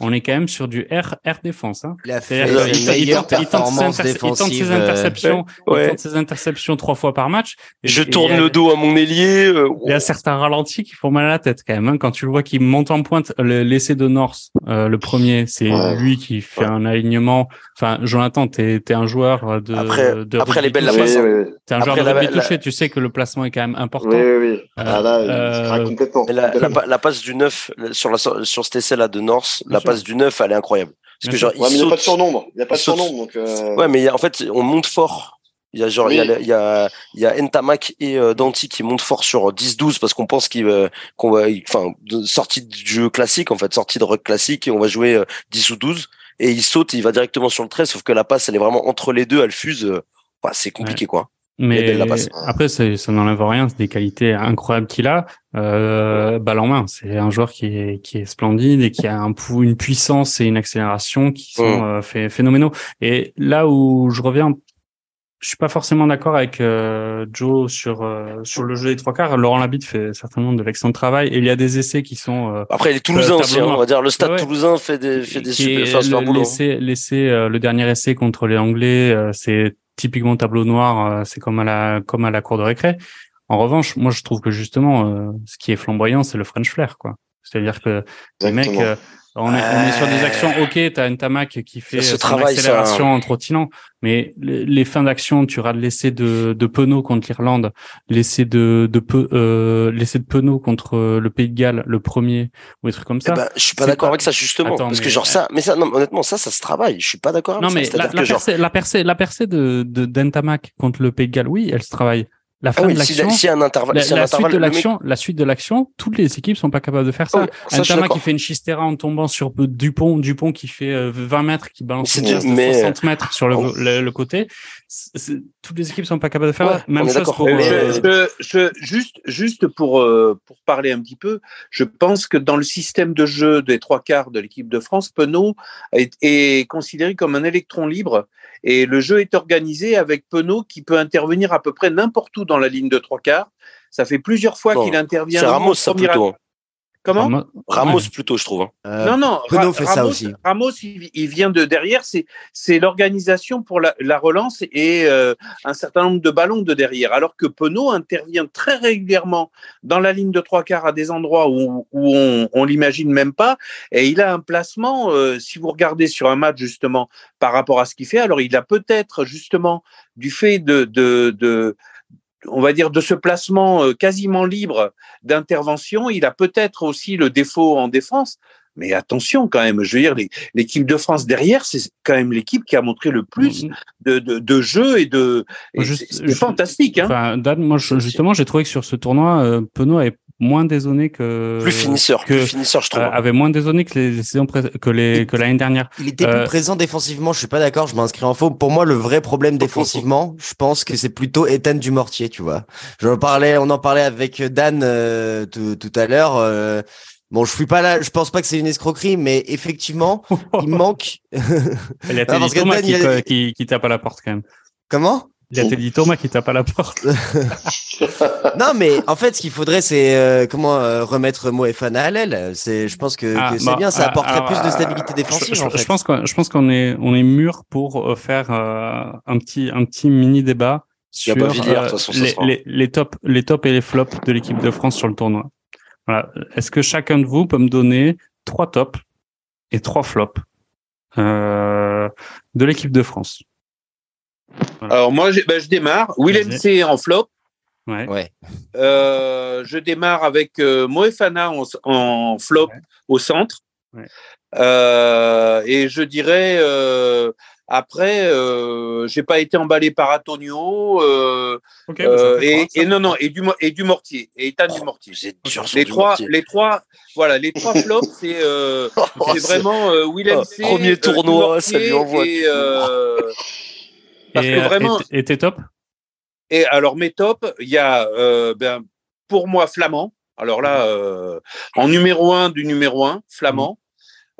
on est quand même sur du R, R défense. Hein. Il a fait il, tente, ses interceptions, il tente ses interceptions trois fois par match. je tourne le dos à mon ailier. Euh, il y a certains ralentis qui font mal à la tête quand même. Hein. Quand tu le vois qu'il monte en pointe, l'essai de North, euh, le premier, c'est lui qui fait un alignement. Enfin, Jonathan, t'es es un joueur de après, de après les belles la passe. T'es un joueur de rugby touché. Tu sais que le placement est quand même important. Oui, oui, oui. Ah, là, euh, complètement. La, passe du 9 sur la sur cet essai là de North, la passe du 9, elle est incroyable. Parce que genre, il n'y a pas de surnombre. Il y a pas de surnombre. Donc, euh... Ouais, mais en fait, on monte fort. Il y a genre, il, y a, il, y a, il y a Ntamak et euh, Danti qui montent fort sur 10-12 parce qu'on pense qu'il qu'on va, enfin, sortie de jeu classique, en fait, sortie de rock classique et on va jouer 10 euh, ou 12 et il saute, il va directement sur le 13, sauf que la passe, elle est vraiment entre les deux, elle fuse. Euh, bah, c'est compliqué, quoi. Mais après, ça, n'enlève rien, c'est des qualités incroyables qu'il a. Euh, balle en main, c'est un joueur qui est, qui est splendide et qui a un, une puissance et une accélération qui sont mm. euh, phénoménaux. Et là où je reviens, je suis pas forcément d'accord avec euh, Joe sur euh, sur le jeu des trois quarts. Laurent Labitte fait certainement de l'excellent travail et il y a des essais qui sont. Euh, après, les Toulousains aussi, hein, on va dire le Stade Toulousain fait des fait des super, super boulot. L'essai, le dernier essai contre les Anglais, c'est typiquement tableau noir, euh, c'est comme à la comme à la cour de récré. En revanche, moi je trouve que justement, euh, ce qui est flamboyant, c'est le French flair, quoi. C'est-à-dire que les mecs, euh, on, est, on est sur des actions. Ok, t'as une tamac qui fait ce travail, accélération en trottinant, mais les, fins d'action, tu auras l'essai de, de Penaud contre l'Irlande, l'essai de de euh, l'essai de Penaud contre le Pays de Galles, le premier ou des trucs comme ça. Eh ben, je suis pas d'accord avec ça justement, parce que genre ça, mais ça, non, honnêtement, ça, ça se travaille. Je suis pas d'accord avec non, mais la, la, percée, la percée, la percée de d'Entamac contre le Pays de Galles, oui, elle se travaille la ah fin de l'action, si, un intervalle, la, la suite de l'action, la suite de l'action, toutes les équipes sont pas capables de faire ça. Oh, un Tama qui fait une chistera en tombant sur Dupont, Dupont qui fait 20 euh, mètres, qui balance une de 60 mètres sur le, oh. le, côté. toutes les équipes sont pas capables de faire. ça. Même chose pour. Euh, je, juste, juste pour euh, pour parler un petit peu, je pense que dans le système de jeu des trois quarts de l'équipe de France, Penaud est, est considéré comme un électron libre et le jeu est organisé avec Penaud qui peut intervenir à peu près n'importe où dans la ligne de trois quarts. Ça fait plusieurs fois qu'il intervient. C'est Ramos, ça plutôt. Comment Ramos plutôt, je trouve. Hein. Euh, non, non. Ramos, fait ça aussi. Ramos, il, vient de derrière. C'est c'est l'organisation pour la, la, relance et euh, un certain nombre de ballons de derrière. Alors que Penaud intervient très régulièrement dans la ligne de trois quarts à des endroits où, où on, on l'imagine même pas. Et il a un placement. Euh, si vous regardez sur un match justement par rapport à ce qu'il fait, alors il a peut-être justement du fait de, de, de on va dire, de ce placement euh, quasiment libre d'intervention. Il a peut-être aussi le défaut en défense. Mais attention quand même, je veux dire, l'équipe de France derrière, c'est quand même l'équipe qui a montré le plus mm-hmm. de, de, de jeu et de. C'est fantastique. Hein. Enfin, Dan, moi justement, j'ai trouvé que sur ce tournoi, euh, Penaud avait moins désonné que plus finisseur, que, plus finisseur, je trouve. Euh, avait moins désonné que les saisons que les que l'année dernière. Il était plus euh, présent défensivement. Je suis pas d'accord. Je m'inscris en faux. Pour moi, le vrai problème défensivement, je pense que c'est plutôt Ethan Dumortier. Tu vois. Je parlais, on en parlait avec Dan euh, tout, à l'heure. Euh, Bon, je suis pas là, je pense pas que c'est une escroquerie, mais effectivement, il manque. Il y a Thomas qui, qui, qui, tape à la porte quand même. Comment? Il y a Teddy Thomas qui tape à la porte. non, mais en fait, ce qu'il faudrait, c'est euh, comment euh, remettre Moefana à l'aile. C'est, je pense que, ah, c'est bien, ça apporterait plus de stabilité défensive. Je, en fait. je pense qu'on, je pense qu'on est, on est mûr pour euh, faire un petit, un petit mini débat sur les, les, les top, les top et les flops de l'équipe de France sur le tournoi. Voilà. Est-ce que chacun de vous peut me donner trois tops et trois flops de l'équipe de France? Alors moi, ben, je démarre. Willem C en flop. Ouais. ouais. Euh, je démarre avec euh, Moefana en, flop au centre. Ouais. Euh, et je dirais euh, après, euh, j'ai pas été emballé par Antonio. Euh, okay, euh, et, et, non, non, et du et du mortier, et Ethan oh, du mortier. Les trois, mortier. les trois, voilà, les trois flops, c'est euh, oh, vraiment euh, Willem C. Premier tournoi, ça lui envoie. Et, parce et, que vraiment. Et, tes tops? Et alors, mes tops, il y a, euh, ben, pour moi, Flamand. Alors là, euh, en numéro un du numéro un, Flamand. Mmh.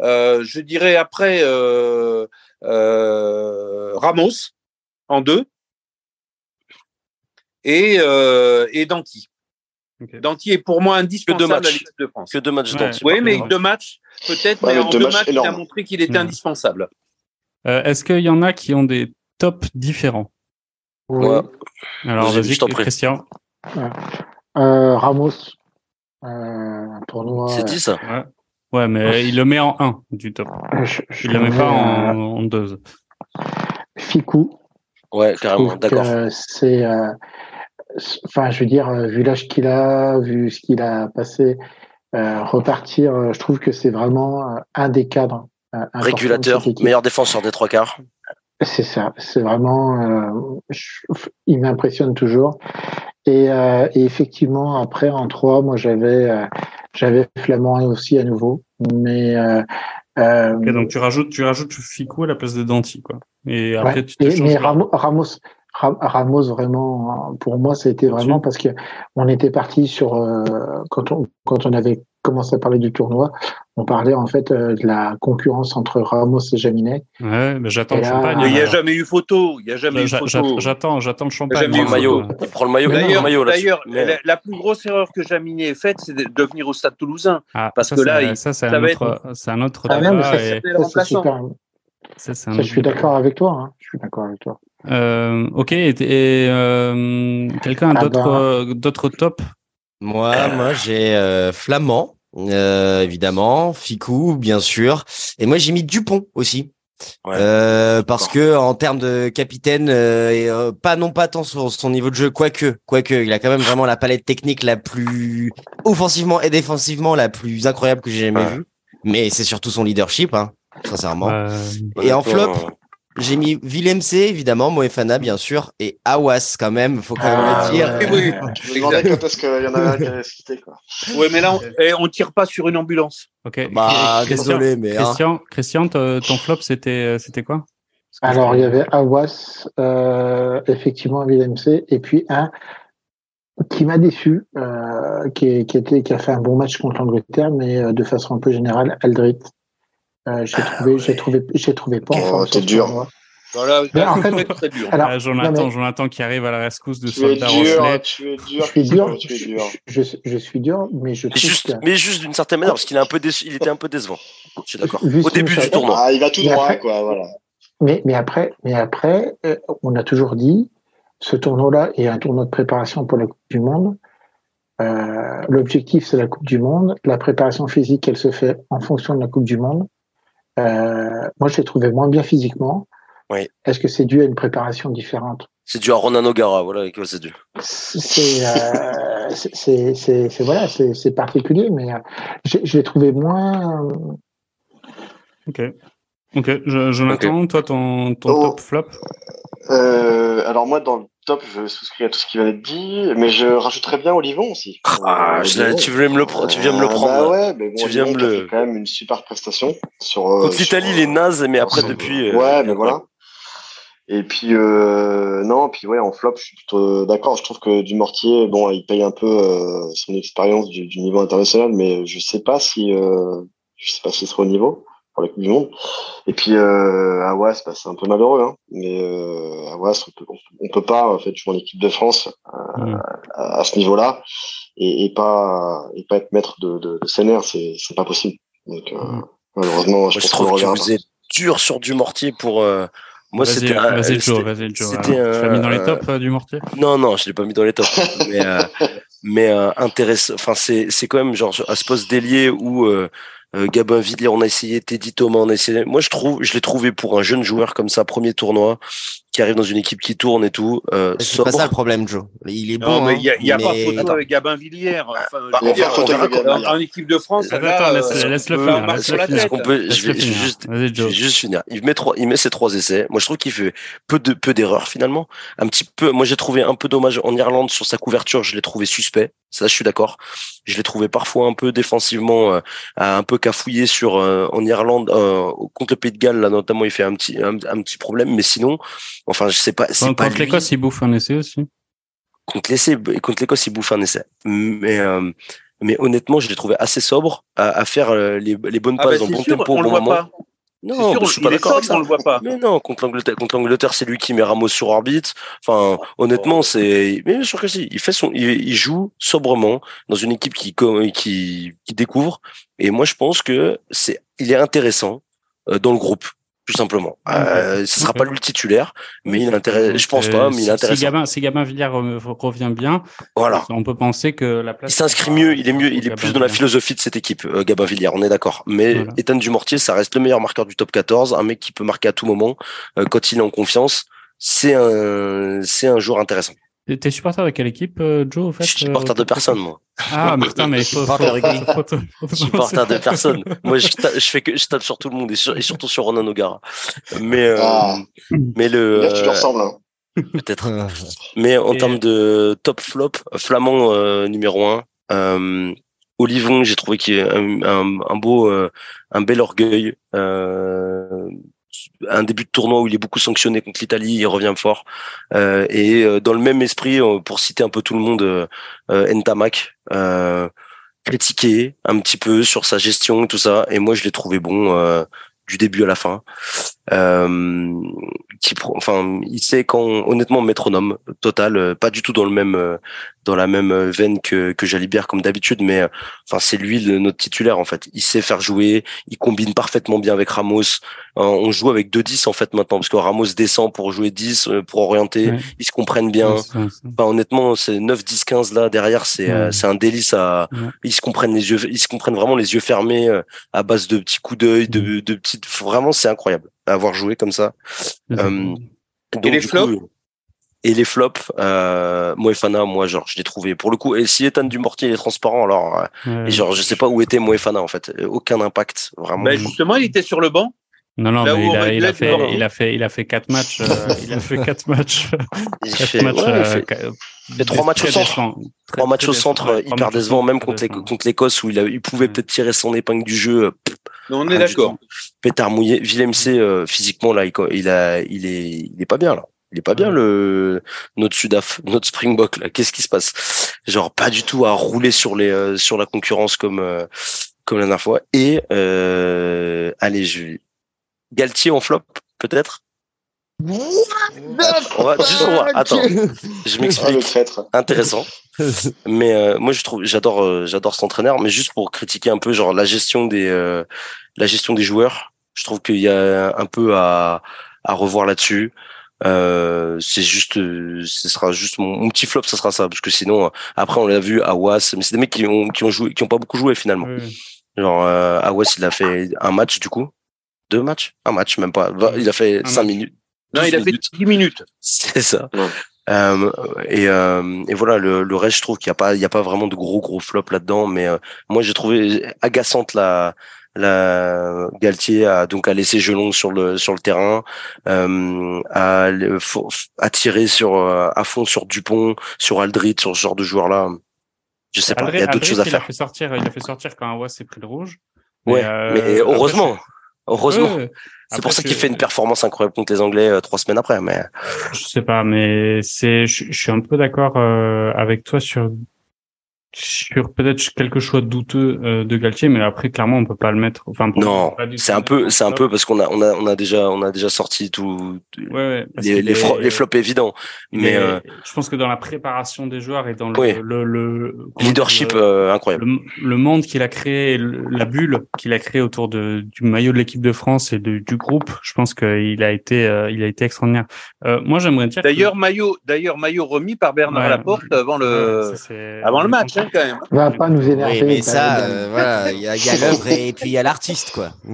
Euh, je dirais après euh, euh, Ramos en deux et, euh, et Danti. Danti est pour moi indispensable à l'équipe de France. Que deux matchs Danti. Oui, mais deux matchs, peut-être, mais en deux matchs, il a montré qu'il était indispensable. Euh, est-ce qu'il y en a qui ont des tops différents Oui. Alors, vas-y, Christian. Euh, Ramos, euh, tournoi. C'est dit ça ouais. ouais. mais il le met en 1 du top. Je, je il le met pas en, en 2. Ficou. Ouais, carrément, d'accord. C'est. Euh, enfin, je veux dire, euh, vu l'âge qu'il a, vu ce qu'il a passé, euh, repartir, euh, je trouve que c'est vraiment un des cadres. Régulateur, meilleur défenseur des trois quarts. C'est ça, c'est vraiment, il m'impressionne toujours. Et, et, effectivement, après en trois, moi j'avais, j'avais Flamand aussi à nouveau, mais. Okay, donc tu rajoutes, tu rajoutes Fico à la place de Danti, quoi. Et après ouais, tu te mais Ramos, Ramos, Ramos vraiment pour moi c'était vraiment parce que on était parti sur euh, quand on quand on avait commencé à parler du tournoi on parlait en fait euh, de la concurrence entre Ramos et Jaminet. Ouais mais j'attends le champagne il n'y a jamais eu photo il y a jamais eu photo. j'attends j'attends le champagne il prend le maillot il prend le maillot d'ailleurs d'ailleurs la, la, plus grosse erreur que Jaminet ait faite c'est de venir au Stade Toulousain. Ah, parce ça, que là ça c'est un, autre c'est un autre ah, mais ça, et... ça, super... ça, ça je suis d'accord avec toi hein. je suis d'accord avec toi. Euh, ok, et, et euh, quelqu'un a ah d'autres bah. tops? Moi, moi j'ai Flamand, euh, évidemment, Ficou, bien sûr, et moi j'ai mis Dupont aussi. Ouais. Euh, parce que en termes de capitaine, et, pas non pas tant sur son niveau de jeu, quoique, quoique, il a quand même vraiment la palette technique la plus offensivement et défensivement la plus incroyable que j'ai jamais ouais. vue. Mais c'est surtout son leadership, hein, sincèrement. et en flop, j'ai mis Villemc, évidemment, Moefana, bien sûr, et Awas, quand même, faut quand même ah, le dire. Ouais. Oui, oui. Je me demandais quand est-ce qu'il y en a un qui avait cité, quoi. Ouais, mais là, on, et on tire pas sur une ambulance. Ok. Bah, Christian, désolé, mais. Christian, hein. Christian ton flop, c'était, c'était quoi? Alors, il y avait Awas, euh, effectivement, Villemc, et puis un qui m'a déçu, euh, qui, qui, était, qui a fait un bon match contre l'Angleterre, mais euh, de façon un peu générale, Aldrit. Euh, j'ai trouvé, j'ai trouvé, j'ai trouvé pas. Oh, t'es dur. Voilà, mais en fait, très dur. Alors, ah, Jonathan, mais... Jonathan qui arrive à la rescousse de tu soldat Rochelet. Tu es dur, je suis dur, tu es dur. Je, je, je, suis dur, mais je mais juste, que... mais juste d'une certaine manière, parce qu'il est un peu déçu, il était un peu décevant. Je suis d'accord. Au début du tournoi. Ah, il va tout droit, après, quoi, voilà. Mais, mais après, mais après, euh, on a toujours dit, ce tournoi-là est un tournoi de préparation pour la Coupe du Monde. Euh, L'objectif, c'est la Coupe du Monde. La préparation physique, elle se fait en fonction de la Coupe du Monde. Euh, moi, je l'ai trouvé moins bien physiquement. Oui. Est-ce que c'est dû à une préparation différente? C'est dû à Ronan O'Gara, voilà, avec quoi c'est dû. C'est euh, c'est voilà, c'est particulier, mais euh, je, je l'ai trouvé moins. Ok. Ok, Jonathan, okay. toi, ton, ton oh. top flop? Euh, Alors moi, dans le top, je souscris à tout ce qui vient d'être dit, mais je rajouterais bien Olivon aussi. Ah, euh, tu, voulais me le tu viens me le prendre. Bah ouais, mais bon, tu viens me le. quand même une super prestation sur. Contre l'Italie, il est naze, mais après depuis. Euh, ouais, mais voilà. Et puis euh, non, puis ouais, en flop, je suis plutôt d'accord. Je trouve que Dumortier, bon, il paye un peu euh, son expérience du, du, niveau international, mais je sais pas si, euh, je sais pas s'il sera au niveau pour la Coupe du Monde. Et puis euh, Awas, bah, c'est un peu malheureux, hein, mais euh, Awas, on peut, on peut pas en fait jouer en équipe de France euh, mmh. à, à, ce niveau-là et, et, pas et pas être maître de, de, de c'est c'est pas possible. Donc mmh. malheureusement, je, je trouve que vous êtes dur sur du mortier pour. moi, c'était vas-y Joe, vas-y Joe. Tu l'as mis dans les tops du mortier? Non, non, je l'ai pas mis dans les tops. mais mais intéressant. Enfin, c'est c'est quand même genre à ce poste d'ailier où euh, Gabin Villiers, on a essayé, Teddy Thomas, on a essayé. Moi, je trouve, je l'ai trouvé pour un jeune joueur comme ça, premier tournoi, qui arrive dans une équipe qui tourne et tout. Euh, c'est pas ça le problème, Joe. Il est non, bon. mais il hein, y a, y a mais... pas photo avec Gabin Villiers. Enfin, bah, dire, photo avec en, en, équipe de France, attends, là, laisse, euh, laisse le finir. Laisse sur la tête. Peut, je, vais, je, vais juste, je vais juste finir. Il met trois, il met ses trois essais. Moi, je trouve qu'il fait peu de peu d'erreurs finalement. Un petit peu. Moi, j'ai trouvé un peu dommage en Irlande sur sa couverture. Je l'ai trouvé suspect. Ça, je suis d'accord. Je l'ai trouvé parfois un peu défensivement, euh, un peu cafouillé sur euh, en Irlande euh, contre le Pays de Galles. Là, notamment, il fait un petit un, un petit problème. Mais sinon, enfin, je sais pas. Contre, pas contre l'Écosse, il bouffe un essai aussi. Contre l'essai, contre l'Écosse, il bouffe un essai. Mais euh, mais honnêtement, je l'ai trouvé assez sobre à, à faire les, les bonnes ah passes bah, dans bon sûr, tempo au on bon le voit moment. Pas. Non, je suis pas d'accord avec ça. On le voit pas. Mais non, contre l'Angleterre, contre l'Angleterre, c'est lui qui met Ramos sur orbite. Enfin, honnêtement, oh. c'est. Mais bien sûr que si. Il fait son, il, joue sobrement dans une équipe qui qui qui découvre. Et moi, je pense que c'est, il est intéressant euh, dans le groupe tout simplement. Euh, ce sera pas lui le titulaire, mais il intéresse. Je pense pas, mais il intéresse. Si Gabin, si Gabin Villiers revient bien, voilà. On peut penser que la place. Il s'inscrit mieux, il est mieux, il est plus dans la philosophie de cette équipe, euh, Gabin Villiers. On est d'accord. Mais voilà. Ethan Dumortier, ça reste le meilleur marqueur du top 14, un mec qui peut marquer à tout moment euh, quand il est en confiance. C'est un, c'est un joueur intéressant. T'es supporter de quelle équipe, euh, Joe, au fait Je suis supporter de personne, moi. Ah, mais putain, mais il faut... Je suis supporter de personne. Moi, je, tape, je fais que, je tape sur tout le monde et, surtout sur Ronan O'Gara. Mais, euh, ah. mais le... Là, tu lui ressembles, hein. Peut-être. mais en termes de top flop, Flamand euh, numéro un, euh, Olivon, j'ai trouvé qu'il y a un, un, un beau, euh, un bel orgueil. Euh, un début de tournoi où il est beaucoup sanctionné contre l'Italie, il revient fort. Euh, et euh, dans le même esprit, euh, pour citer un peu tout le monde, euh, Ntamak, critiqué un petit peu sur sa gestion et tout ça. Et moi, je l'ai trouvé bon du début à la fin. Euh, qui, enfin, il sait quand, honnêtement, métronome total, pas du tout dans le même, dans la même veine que que Jalibert comme d'habitude, mais enfin, c'est lui le, notre titulaire en fait. Il sait faire jouer, il combine parfaitement bien avec Ramos. Euh, on joue avec 2-10 en fait maintenant parce que Ramos descend pour jouer 10 euh, pour orienter. Ils se comprennent bien. Honnêtement c'est 9 10 15 là derrière c'est euh, c'est un délice à ils se comprennent les yeux ils se comprennent vraiment les yeux fermés à base de petits coups d'œil de, de petites vraiment c'est incroyable à avoir joué comme ça et les flops et les flops, euh, Moefana, moi, genre, je l'ai trouvé pour le coup. Et si Ethan Dumortier est transparent, alors, et genre, je sais pas où était Moefana en fait, aucun impact, vraiment. Ben justement, il était sur le banc. Non, non, mais il a, il, a fait, il a, fait, il a fait quatre matchs. Euh, il a fait quatre matchs. Il fait, matchs, ouais, euh, il fait, trois matchs au centre. trois matchs au centre hyper décevant, même contre, contre l'Écosse où il, a, il pouvait peut-être tirer son épingle du jeu. Non, on est d'accord. Pétard mouillé. Willem C, euh, physiquement, là, il, il, a, il, est, il est pas bien, là. Il est pas bien le notre Sudaf, notre Springbok là. Qu'est-ce qui se passe? Genre pas du tout à rouler sur les euh, sur la concurrence comme euh, comme la dernière fois. Et euh, allez, je Galtier en flop, peut-être? On va, juste, attends, je m'explique. Intéressant. Mais euh, moi, je trouve, j'adore, euh, j'adore cet entraîneur. Mais juste pour critiquer un peu, genre la gestion des, euh, la gestion des joueurs, je trouve qu'il y a un peu à, à revoir là-dessus. c'est juste, ce sera juste mon, petit flop, ça sera ça, parce que sinon, après, on l'a vu à Was, mais c'est des mecs qui ont, qui ont joué, qui ont pas beaucoup joué finalement. Genre, à Was, il a fait un match du coup deux matchs? Un match, même pas. Il a fait cinq minutes. Non, il a fait dix minutes. C'est ça. Euh, et, euh, et, voilà, le, le, reste, je trouve qu'il n'y a pas, il y a pas vraiment de gros gros flops là-dedans. Mais euh, moi, j'ai trouvé agaçante la, la Galtier a donc a laissé Gelon sur le sur le terrain, euh, à, à tirer sur à fond sur Dupont, sur Aldrit, sur ce genre de joueurs là. Je sais pas, il y a d'autres choses à faire. Il a fait sortir, il a fait sortir quand Awas s'est pris le rouge. Ouais, mais, heureusement. Heureusement. c'est pour ça qu'il fait une performance incroyable contre les Anglais euh, trois semaines après. Mais je sais pas, mais c'est, je, suis un peu d'accord euh, avec toi sur sur peut-être quelques choix douteux euh, de Galtier, mais après clairement on peut pas le mettre. Enfin non, c'est un peu, c'est un peu parce qu'on a on a on a déjà on a déjà sorti tout ouais, les, les, les, flops évidents. Mais, euh, je pense que dans la préparation des joueurs et dans le, le, le, leadership euh, incroyable, le, monde qu'il a créé, la bulle qu'il a créé autour de du maillot de l'équipe de France et de, du groupe, je pense qu'il a été il a été extraordinaire. moi j'aimerais dire d'ailleurs maillot d'ailleurs maillot remis par Bernard Laporte avant le avant le match. Hein quand même. Va pas nous énerver. mais ça, euh, voilà, il y a, l'œuvre et, puis il y a l'artiste, quoi.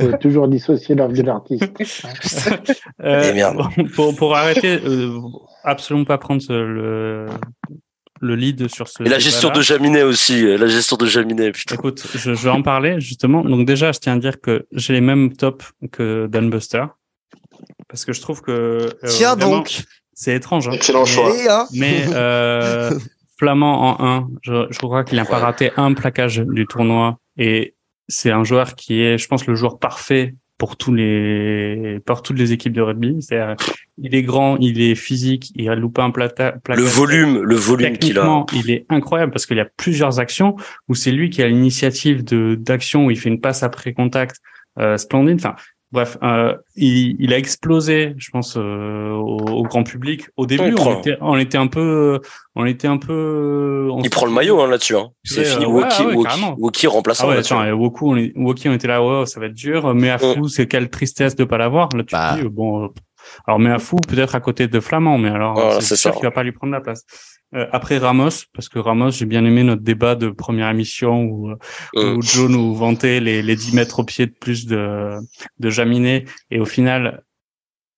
faut toujours dissocier l'œuvre de l'artiste. euh, eh pour, pour arrêter, euh, absolument pas prendre le, le lead sur ce. Et la gestion de Jaminet aussi, la gestion de Jaminet, putain. Écoute, je, je, vais en parler justement. Donc déjà, je tiens à dire que j'ai les mêmes tops que Dan Buster. Parce que je trouve que. Euh, Tiens donc c'est étrange. Hein. Excellent choix. Mais, euh, Flamand en 1, je, je crois qu'il n'a pas raté un plaquage du tournoi. Et c'est un joueur qui est, je pense, le joueur parfait pour tous les pour toutes les équipes de rugby. C'est il est grand, il est physique, il a loupé un plata, Le volume, le volume qu'il a. Il est incroyable parce qu'il y a plusieurs actions où c'est lui qui a l'initiative de d'action où il fait une passe après contact euh, splendide. Enfin, Bref, euh, il, il, a explosé, je pense, euh, au, grand public. Au début, on, était, on était, un peu, on était un peu. il prend le maillot hein, là-dessus. Hein. C'est fini. Ouais, Woki, ouais, Woki, Woki remplaçant ah là-dessus. Woki, on, est, Woki, on était là, ouais, ça va être dur. Mais à mm. fou, c'est quelle tristesse de pas l'avoir. Là, tu bah. dis, bon. Alors, mais à fou, peut-être à côté de Flamand, mais alors, c'est sûr qu'il va pas lui prendre la place. Euh, après Ramos, parce que Ramos, j'ai bien aimé notre débat de première émission où, euh. où Joe nous vantait les, les 10 mètres au pied de plus de, de Jaminet. Et au final,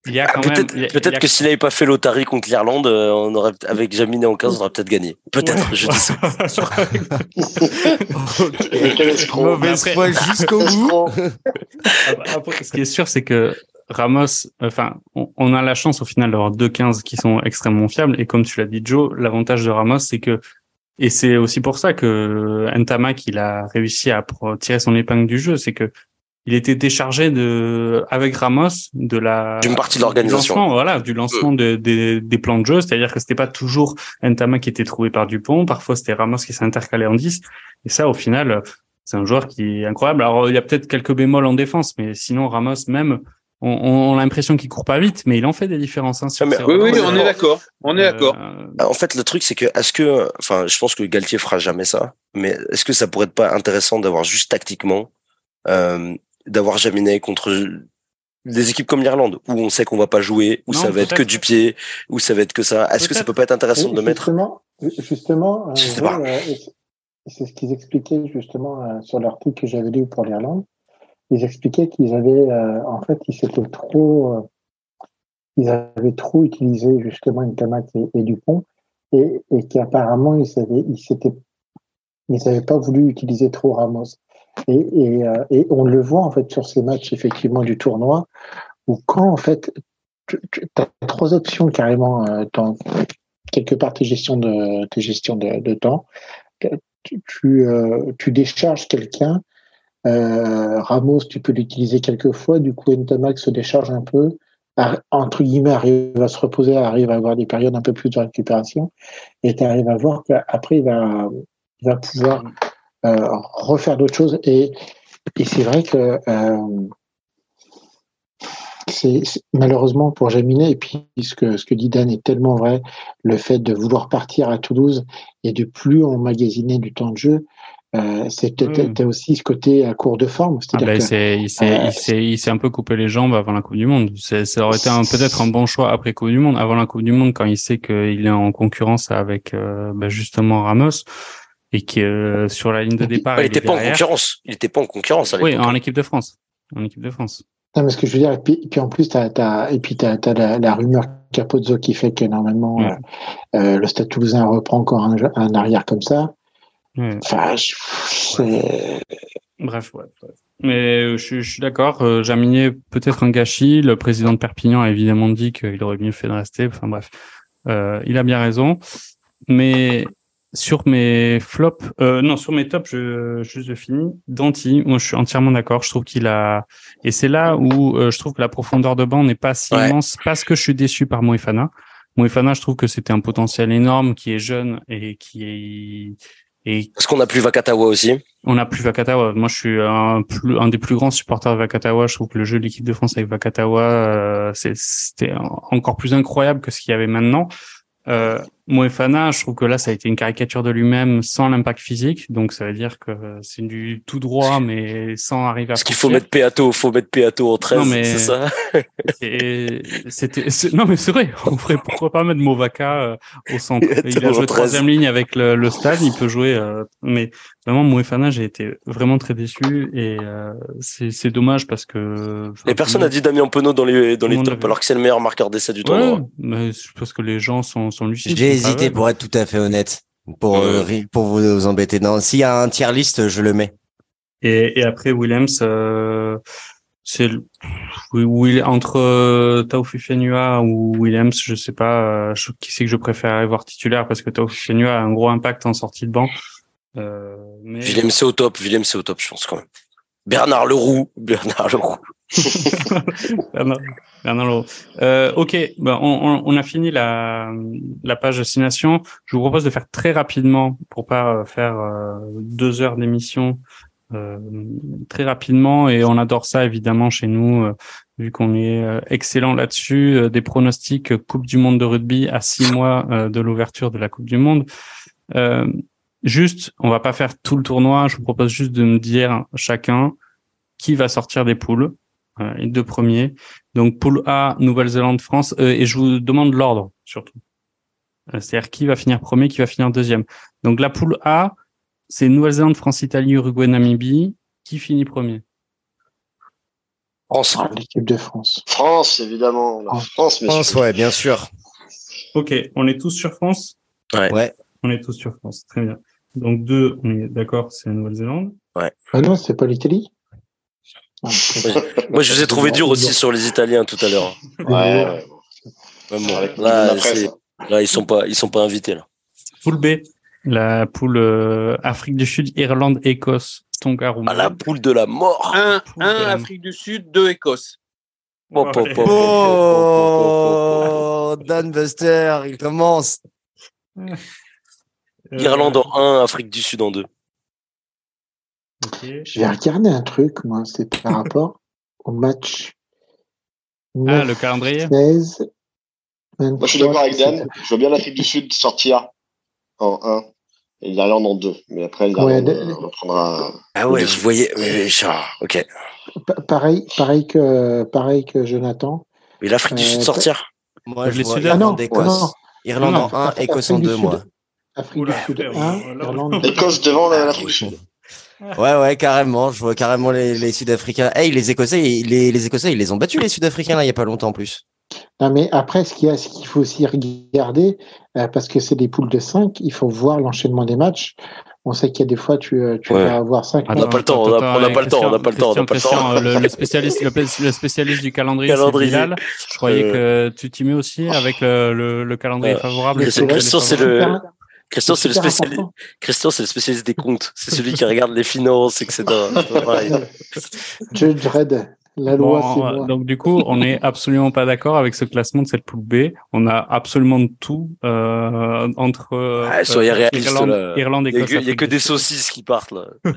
il y a quand peut-être, même. Peut-être que s'il n'avait pas fait l'Otari contre l'Irlande, euh, on aurait, avec Jaminet en 15, on aurait peut-être gagné. Peut-être, je dis ça. Mauvaise foi jusqu'au bout. ce qui est sûr, c'est que Ramos, enfin, on, a la chance au final d'avoir deux 15 qui sont extrêmement fiables. Et comme tu l'as dit, Joe, l'avantage de Ramos, c'est que, et c'est aussi pour ça que Ntamak, il a réussi à tirer son épingle du jeu, c'est que il était déchargé de, avec Ramos, de la d'une partie de l'organisation. Voilà, du lancement de, des plans de jeu. C'est-à-dire que c'était pas toujours Ntamak qui était trouvé par Dupont. Parfois, c'était Ramos qui s'intercalait en 10. Et ça, au final, c'est un joueur qui est incroyable. Alors, il y a peut-être quelques bémols en défense, mais sinon, Ramos, même, on, a l'impression qu'il court pas vite, mais il en fait des différences. Hein, ah, oui, oui, on est d'accord. On est d'accord. Euh, en fait, le truc, c'est que, est-ce que, enfin, je pense que Galtier fera jamais ça, mais est-ce que ça pourrait être pas intéressant d'avoir juste tactiquement, euh, d'avoir Jaminet contre des équipes comme l'Irlande, où on sait qu'on va pas jouer, où ça va être que du pied, où ça va être que ça? Est-ce que ça peut pas être intéressant de mettre? Justement, euh, c'est ce qu'ils expliquaient justement sur l'article que j'avais lu pour l'Irlande ils expliquaient qu'ils avaient, euh, en fait, ils s'étaient trop, euh, ils avaient trop utilisé justement une et, et Dupont, et, et qu'apparemment ils avaient, ils s'étaient, ils n'avaient pas voulu utiliser trop Ramos. Et, euh, et, on le voit en fait sur ces matchs effectivement du tournoi, où quand en fait tu, as trois options carrément dans quelque part tes gestions de tes de, de temps, tu, tu, décharges quelqu'un Ramos, tu peux l'utiliser quelques fois. Du coup, Ntamak se décharge un peu. Entre guillemets, arrive à se reposer, arrive à avoir des périodes un peu plus de récupération. Et tu arrives à voir qu'après, il va, il va pouvoir euh, refaire d'autres choses. Et, et c'est vrai que euh, c'est malheureusement pour Jaminet, et puis ce que, ce que dit Dan est tellement vrai, le fait de vouloir partir à Toulouse et de plus emmagasiner du temps de jeu, euh, c'est peut-être aussi ce côté à court de forme. Ah ben, il s'est un peu coupé les jambes avant la Coupe du Monde. Ça aurait été peut-être un bon choix après Coupe du Monde, avant la Coupe du Monde, quand il sait qu'il est en concurrence avec euh, ben, justement Ramos et que euh, sur la ligne de départ. il n'était pas en concurrence. Il n'était pas en concurrence. À oui, en équipe de France. En équipe de France. Non, mais ce que je veux dire, et puis, puis en plus, t'as, as, et puis t'as, as la, la, rumeur Capozzo qui fait que normalement le Stade Toulousain reprend encore un, un arrière comme ça. Enfin, Bref, ouais. Mais euh, je, je suis d'accord. Euh, Jaminier, peut-être un gâchis. Le président de Perpignan a évidemment dit qu'il aurait mieux fait de rester. Enfin bref, euh, il a bien raison. Mais sur mes flops, euh, non, sur mes tops, je, juste je finis. Danti, moi je suis entièrement d'accord. Je trouve qu'il a, et c'est là où euh, je trouve que la profondeur de banc n'est pas si immense parce que je suis déçu par Moefana. Moefana, je trouve que c'était un potentiel énorme, qui est jeune et qui est et Parce qu'on a plus Vakatawa aussi? On a plus Vakatawa. Moi, je suis un, plus, un des plus grands supporters de Vakatawa. Je trouve que le jeu de l'équipe de France avec Vakatawa, euh, c'était encore plus incroyable que ce qu'il y avait maintenant. Euh, Moefana, je trouve que là, ça a été une caricature de lui-même sans l'impact physique. Donc, ça veut dire que c'est du tout droit, mais sans arriver à. Parce qu'il faut mettre Peato, faut mettre Peato en 13, c'est ça? C'était, non, mais c'est vrai. On pourrait, pourquoi pas mettre Movaka euh, au centre. Il a joué troisième ligne avec le, le, stade, il peut jouer, euh, mais vraiment, Moefana, j'ai été vraiment très déçu et euh, c'est dommage parce que. Et personne n'a dit Damien Penaud dans les, dans les tops, alors que c'est le meilleur marqueur d'essai du tournoi. Ouais, mais parce que les gens sont, sont lucides hésité pour être tout à fait honnête, pour euh, pour vous embêter. Non, s'il y a un tiers liste, je le mets. Et, et après Williams, euh, c'est oui, entre euh, Fenua ou Williams, je sais pas euh, qui c'est que je préfère voir titulaire parce que Fenua a un gros impact en sortie de banc. Euh, mais... Williams c'est au top, Williams c'est au top, je pense quand même. Bernard Leroux. Bernard Leroux. Bernard, Leroux. Euh, ok, ben, on, a fini la, la page destination. Je vous propose de faire très rapidement pour pas faire euh, deux heures d'émission euh, très rapidement et on adore ça évidemment chez nous euh, vu qu'on est euh, excellent là-dessus des pronostics Coupe du monde de rugby à six mois de l'ouverture de la Coupe du monde juste on va pas faire tout le tournoi je vous propose juste de me dire chacun qui va sortir des poules les deux premiers donc poule A Nouvelle-Zélande France et je vous demande l'ordre surtout c'est-à-dire qui va finir premier qui va finir deuxième donc la poule A c'est Nouvelle-Zélande, France, Italie, Uruguay, Namibie. Qui finit premier? France. Ah, l'équipe de France. France, évidemment. France, France ouais, bien sûr. Ok, on est tous sur France? Ouais. On est tous sur France, très bien. Donc deux, on est d'accord, c'est la Nouvelle-Zélande. Ouais. Ah non, c'est pas l'Italie. Ah, Moi, je vous ai trouvé dur aussi sur les Italiens tout à l'heure. Ouais. là, là, ils sont pas, ils sont pas invités là. Full B. La poule euh, Afrique du Sud, Irlande, Écosse, Tonga, Ah, la poule de la mort. Un, un Afrique du Sud, deux Écosse. Oh, oh, Dan Buster, il commence. Irlande en 1, Afrique du Sud en 2. Okay. Je vais regarder un truc, moi, c'est par rapport au match. 9, ah, le calendrier 16, 23, Moi, je suis d'accord avec Dan. Je vois bien l'Afrique du Sud sortir en 1 et l'Irlande en 2. Mais après, l'Irlande ouais, reprendra. Ah ouais, vous voyez. ok. Pareil, pareil, que, pareil que Jonathan. Mais l'Afrique du Sud euh, sortir Moi, je vois Irlande, ah Écosse. Irlande en 1, Écosse en 2, moi. Afrique du Sud 1, Irlande Écosse devant l'Afrique du Sud. Ouais, ouais, carrément. Je vois carrément les, les Sud-Africains. Hey, les Écossais, les, les Écossais, ils les ont battus, les Sud-Africains, là, il n'y a pas longtemps en plus. Non, mais après, ce qu'il y a, ce qu'il faut aussi regarder, euh, parce que c'est des poules de 5, il faut voir l'enchaînement des matchs. On sait qu'il y a des fois, tu, euh, tu vas avoir 5 On n'a pas le temps, on n'a pas le temps, on n'a pas le temps, on n'a pas le temps. Le spécialiste, le spécialiste du calendrier, calendrier. Je croyais euh... que tu t'y mets aussi avec le, le, le calendrier favorable. Christian, c'est le, Christian, c'est le spécialiste. Christian, c'est le spécialiste des comptes. C'est celui qui regarde les finances, etc. Judge Red. La loi, bon, donc du coup, on n'est absolument pas d'accord avec ce classement de cette poule B. On a absolument tout euh, entre euh, ah, soyez euh, réaliste, Irlande, là. Irlande, Il n'y a, que des saucisses qui partent là. et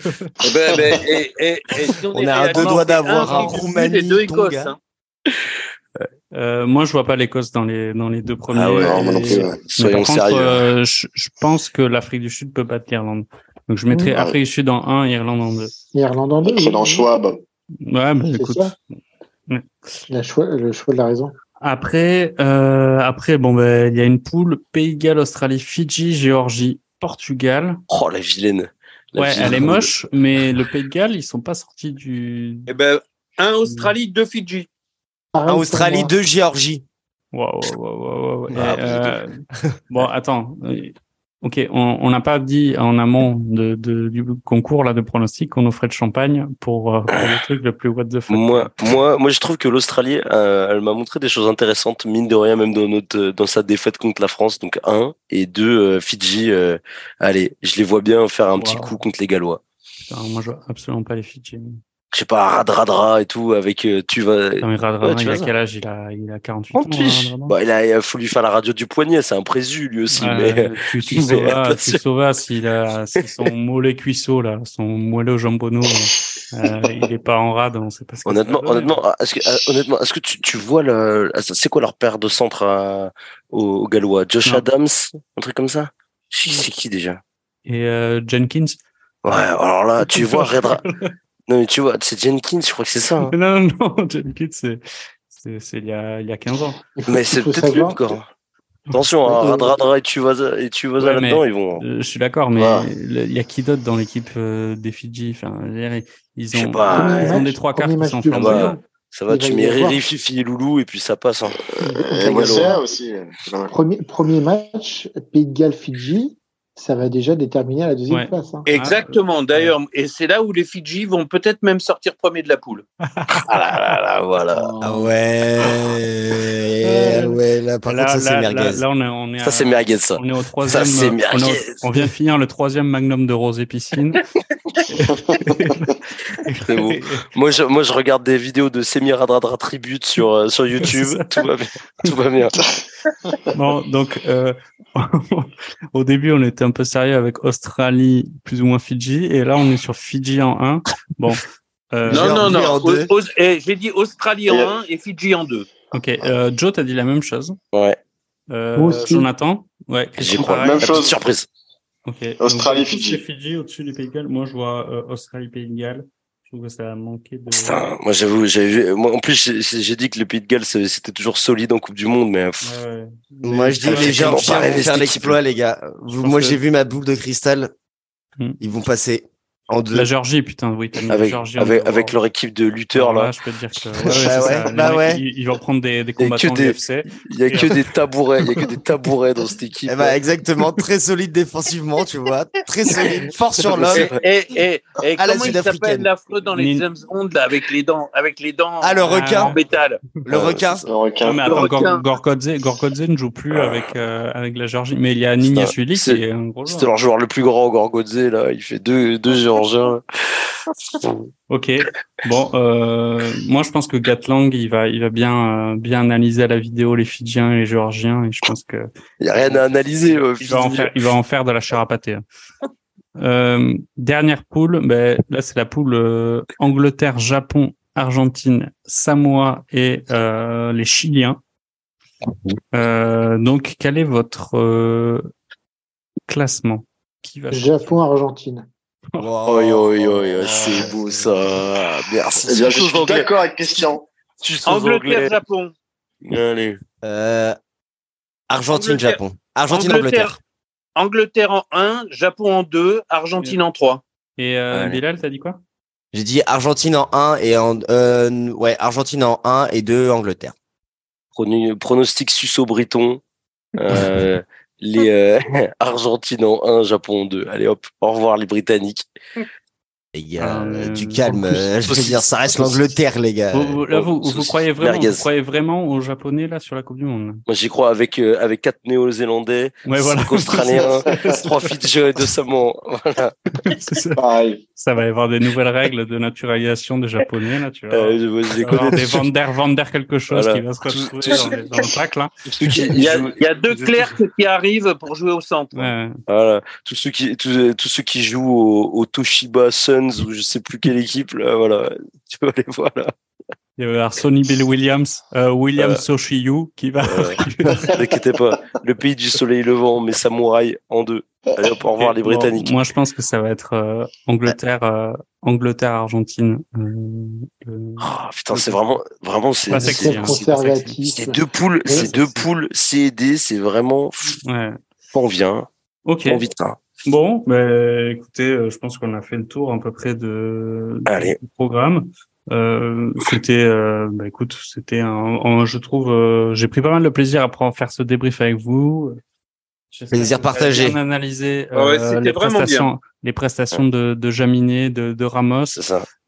ben, ben, et, et, et si on, on est à deux doigts d'avoir un Roumanie, deux Écosse. Hein. Euh, moi, je vois pas l'Écosse dans les dans les deux premiers. Ah ouais, non, non plus, ouais. Soyons par sérieux. Euh, je, je, pense que l'Afrique du Sud peut battre l'Irlande. Donc, je mettrais mmh, Afrique du Sud en 1, Irlande en 2. Irlande en 2. Excellent choix, Bob. Ouais, bah, écoute. Choix, le choix de la raison. Après, euh, après, bon, ben, il y a une poule Pays de Galles, Australie, Fidji, Géorgie, Portugal. Oh, la vilaine. La ouais, vilaine. elle est moche, mais le Pays de Galles, ils sont pas sortis du. Eh ben, un Australie, deux Fidji. Un Australie, deux Géorgie. Waouh, waouh, waouh, waouh. Euh, bon, attends. Ok, on n'a pas dit en amont de, de, du concours là de pronostic qu'on offrait de champagne pour, euh, pour le truc le plus what the fuck. Moi, moi, moi, je trouve que l'Australie, euh, elle m'a montré des choses intéressantes, mine de rien, même dans notre dans sa défaite contre la France. Donc un et deux, euh, Fidji. Euh, allez, je les vois bien faire un wow. petit coup contre les Gallois. Putain, moi, je vois absolument pas les Fidji je sais pas, Radradra et tout, avec euh, tu vas. Non, mais Radradra, ouais, il a quel âge? Il a, il a 48 ans. Hein, bah, il a, faut lui faire la radio du poignet, c'est un présu lui aussi. Ouais, mais tu, tu tu sauras s'il a, son mollet cuisseau là, son mollet au jambonneau, euh, il est pas en rade, on sait pas ce que Honnêtement, honnêtement, est-ce que, euh, honnêtement, est-ce que tu, tu vois le, c'est quoi leur paire de centre à, au, au Gallois, Josh non. Adams, un truc comme ça? C'est qui déjà? Et euh, Jenkins? Ouais, alors là, tu vois Redra. Non, mais tu vois, c'est Jenkins, je crois que c'est ça. Hein. Non, non, Jenkins, c'est, c'est, c'est il y a, il y a 15 ans. Mais c'est peut-être lui encore. Attention, hein, Radradra et tu vas et tu vas ouais, là-dedans, ils vont. Euh, je suis d'accord, mais il y a qui d'autre dans l'équipe euh, des Fidji? Enfin, ils ont, pas, ils ont des trois quarts qui sont flamboyants. Ça va, tu mets Riri, Fifi et Loulou et puis ça passe. Hein. Et moi, c'est aussi. Premier, premier match, Pays de Galles, Fidji ça va déjà déterminer la deuxième ouais. place. Hein. Exactement. D'ailleurs, et c'est là où les Fidji vont peut-être même sortir premier de la poule. ah là là là, voilà. Ah ouais. ouais, là, par là, contre, ça, c'est merguez. Là, là, on est, on est ça, c'est merguez, ça. On est au troisième. Ça, c'est merguez. On, on, vient finir le troisième magnum de rosé piscine. moi, je, moi, je regarde des vidéos de Semi-Radradra Tribute sur, euh, sur YouTube. tout, va bien. tout va bien. Bon, donc, euh, au début, on était un peu sérieux avec Australie, plus ou moins Fidji, et là, on est sur Fidji en 1. Bon. Euh, non, non, non. Eh, j'ai dit Australie en 1 et Fidji en 2. Ok. Euh, Joe, t'as dit la même chose. Ouais. Euh, Jonathan Ouais. J'ai crois. Même chose. Surprise. Ok. Australie, Fidji. Fidji au-dessus du Pays de Galles. Moi, je vois euh, Australie, Pays de Galles. Je trouve que ça a manqué de. Putain, moi, j'avoue, j'avais moi, en plus, j'ai dit que le Pays de Galles, c'était toujours solide en Coupe du Monde, mais. Ouais, ouais. Moi, je dis les Géorgiens vont faire l'exploit, les gars. Moi, j'ai vu ma boule de cristal. Hmm. Ils vont passer en deux. La Géorgie, putain, oui. avec, avec, avec leur équipe de lutteurs, là. je peux te dire que. Ouais, ouais, bah ouais. Ils, ils, vont prendre des, des combattants il FC. Il y a que des tabourets, il y a que des tabourets dans cette équipe. Eh bah, exactement, très solide défensivement, tu vois. Très solide, fort sur l'homme. Et, et, et, comment il s'appelle l'affreux dans les James Bond, là, avec les dents, avec les dents. Ah, le requin. En métal? Le requin. Le requin. mais attends, Gorkodze, Gorkodze ne joue plus avec, euh, avec la Géorgie. Mais il y a Niniashvili qui est un gros joueur. C'était leur joueur le plus grand, Gorkodze, là. Il fait deux, deux Géorgiens. Ok. Bon, euh, moi je pense que Gatlang il va, il va bien, euh, bien analyser la vidéo les Fidjiens et les Géorgiens et je pense que. Il y a rien à analyser. Euh, il va en faire, il va en faire de la chair à pâté. Hein. Euh, dernière poule, ben là c'est la poule euh, Angleterre, Japon, Argentine, Samoa et euh, les Chiliens. donc quel est votre classement Qui va Japon, Argentine. Oh, c'est beau ça. Merci. Eh bien, je suis d'accord avec Christian. Angleterre, Japon. Allez. Euh, Argentine, Japon. Argentine, Angleterre. Angleterre en 1, Japon en 2, Argentine en 3. Et euh, Bilal, t'as dit quoi? J'ai dit Argentine en 1 et en euh, ouais, Argentine en 1 et 2 Angleterre. Pronostic susso-breton. Euh, les euh, Argentine en 1, Japon en 2. Allez hop, au revoir les Britanniques. Les gars, ah, du calme. Euh, je veux dire, ça reste l'Angleterre, les gars. Vous, là, vous, vous, croyez vraiment, vous croyez vraiment aux Japonais là sur la Coupe du Monde? Moi, j'y crois avec euh, avec quatre Néo-Zélandais, ouais, voilà. cinq Australiens, trois Fidjiens et deux Samoans. Voilà. Ça. ça. va y avoir des nouvelles règles de naturalisation des Japonais là, tu vois. Euh, je, je les connais. Des Vander, Vander quelque chose voilà. qui va se retrouver dans, dans, le pack là. Il y, a, il y a deux clercs qui arrivent pour jouer au centre. Ouais. Voilà. Tous ceux qui tous, tous ceux qui jouent au, au Toshiba Sun ou je sais plus quelle équipe là, voilà, tu peux aller voir là. Il y avait Sonny Bill Williams, euh, William euh, Soshiyu qui va. Euh, N'inquiétez pas, le pays du soleil levant, mais samouraï en deux. Allez, au revoir les Britanniques. Bon, moi, je pense que ça va être euh, Angleterre, euh, Angleterre, Argentine. oh, putain, c'est vraiment, vraiment, c'est hein. c'est deux poules, ouais, c'est deux poules C et D, c'est vraiment. Ouais. On vient. Ok. On vite. Hein. Bon, bah, écoutez, euh, je pense qu'on a fait le tour à peu près de, Allez. du programme. Euh, c'était, euh, bah, écoute, c'était un, un, je trouve, euh, j'ai pris pas mal de plaisir à faire ce débrief avec vous. Plaisir partagé. Bien analysé ah ouais, les, prestations, bien. les prestations de, de Jaminet, de, de Ramos.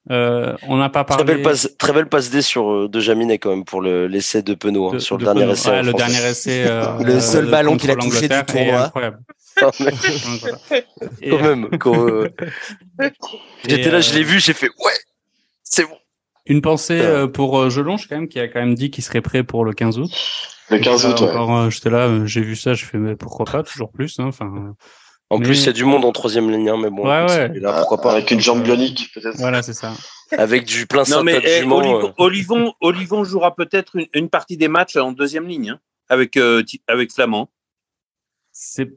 Euh, on n'a pas parlé. Très belle passe, très belle passe D sur de Jaminet quand même pour l'essai de Penaud hein, sur le dernier essai. Ouais, le dernier essai. Euh, le seul ballon qu'il a touché du tournoi. Incroyable. quand même. Quand, euh... J'étais là, je l'ai vu, j'ai fait ouais, c'est bon. Une pensée euh, pour euh, Jelonge quand même, qui a quand même dit qu'il serait prêt pour le 15 août. Le 15 août, ouais. Encore, j'étais là, j'ai vu ça, je fais mais pourquoi pas, toujours plus. Hein, enfin. En mais... plus, il y a du monde en troisième ligne, hein, mais bon. Ouais, ouais. Là, pourquoi pas Avec une jambe bionique, peut-être. Voilà, c'est ça. Avec du plein non, mais eh, Olivon, Olivon, Olivon, jouera peut-être une, une, partie des matchs en deuxième ligne, hein, avec, euh, avec Flamand. C'est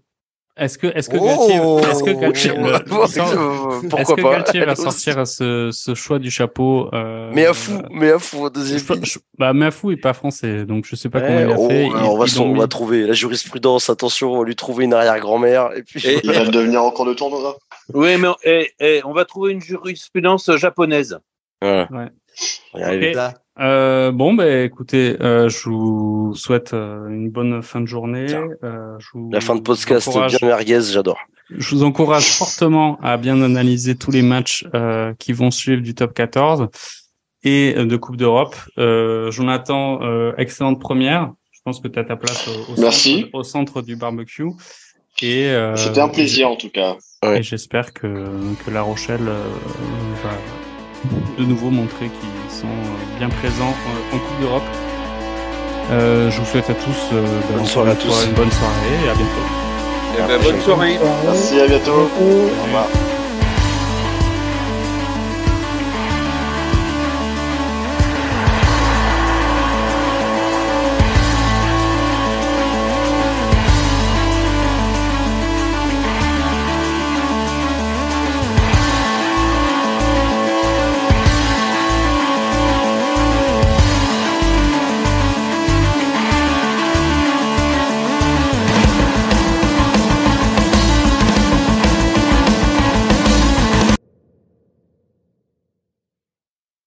est-ce que, est-ce que Galtier, oh est-ce que Galtier, oh sort, est-ce que Galtier va sortir ce, ce choix du chapeau euh, Mais à fou, mais à fou, deuxième. Je, je, bah, mais à fou est pas français, donc je sais pas ouais, comment il a oh, fait. Il, on, va, son, on va trouver la jurisprudence. Attention, on va lui trouver une arrière-grand-mère et puis. Et, il va devenir encore de tournoi. Oui, mais et, et, on va trouver une jurisprudence japonaise. Voilà. Ouais. Okay. Euh, bon, ben écoutez, euh, je vous souhaite euh, une bonne fin de journée. Euh, je vous La fin de podcast encourage, bien merguez, j'adore. Je vous encourage fortement à bien analyser tous les matchs euh, qui vont suivre du top 14 et de Coupe d'Europe. Jonathan, excellente première. Je pense que tu as ta place au, au, Merci. Centre, au centre du barbecue. C'était un plaisir en tout cas. Et j'espère que, que La Rochelle va de nouveau montrer qu'ils sont bien présents en Coupe d'Europe. je vous souhaite à tous, bonne soirée à tous. une bonne soirée et à bientôt. Ben, bonne soirée. Merci, à bientôt. Au revoir.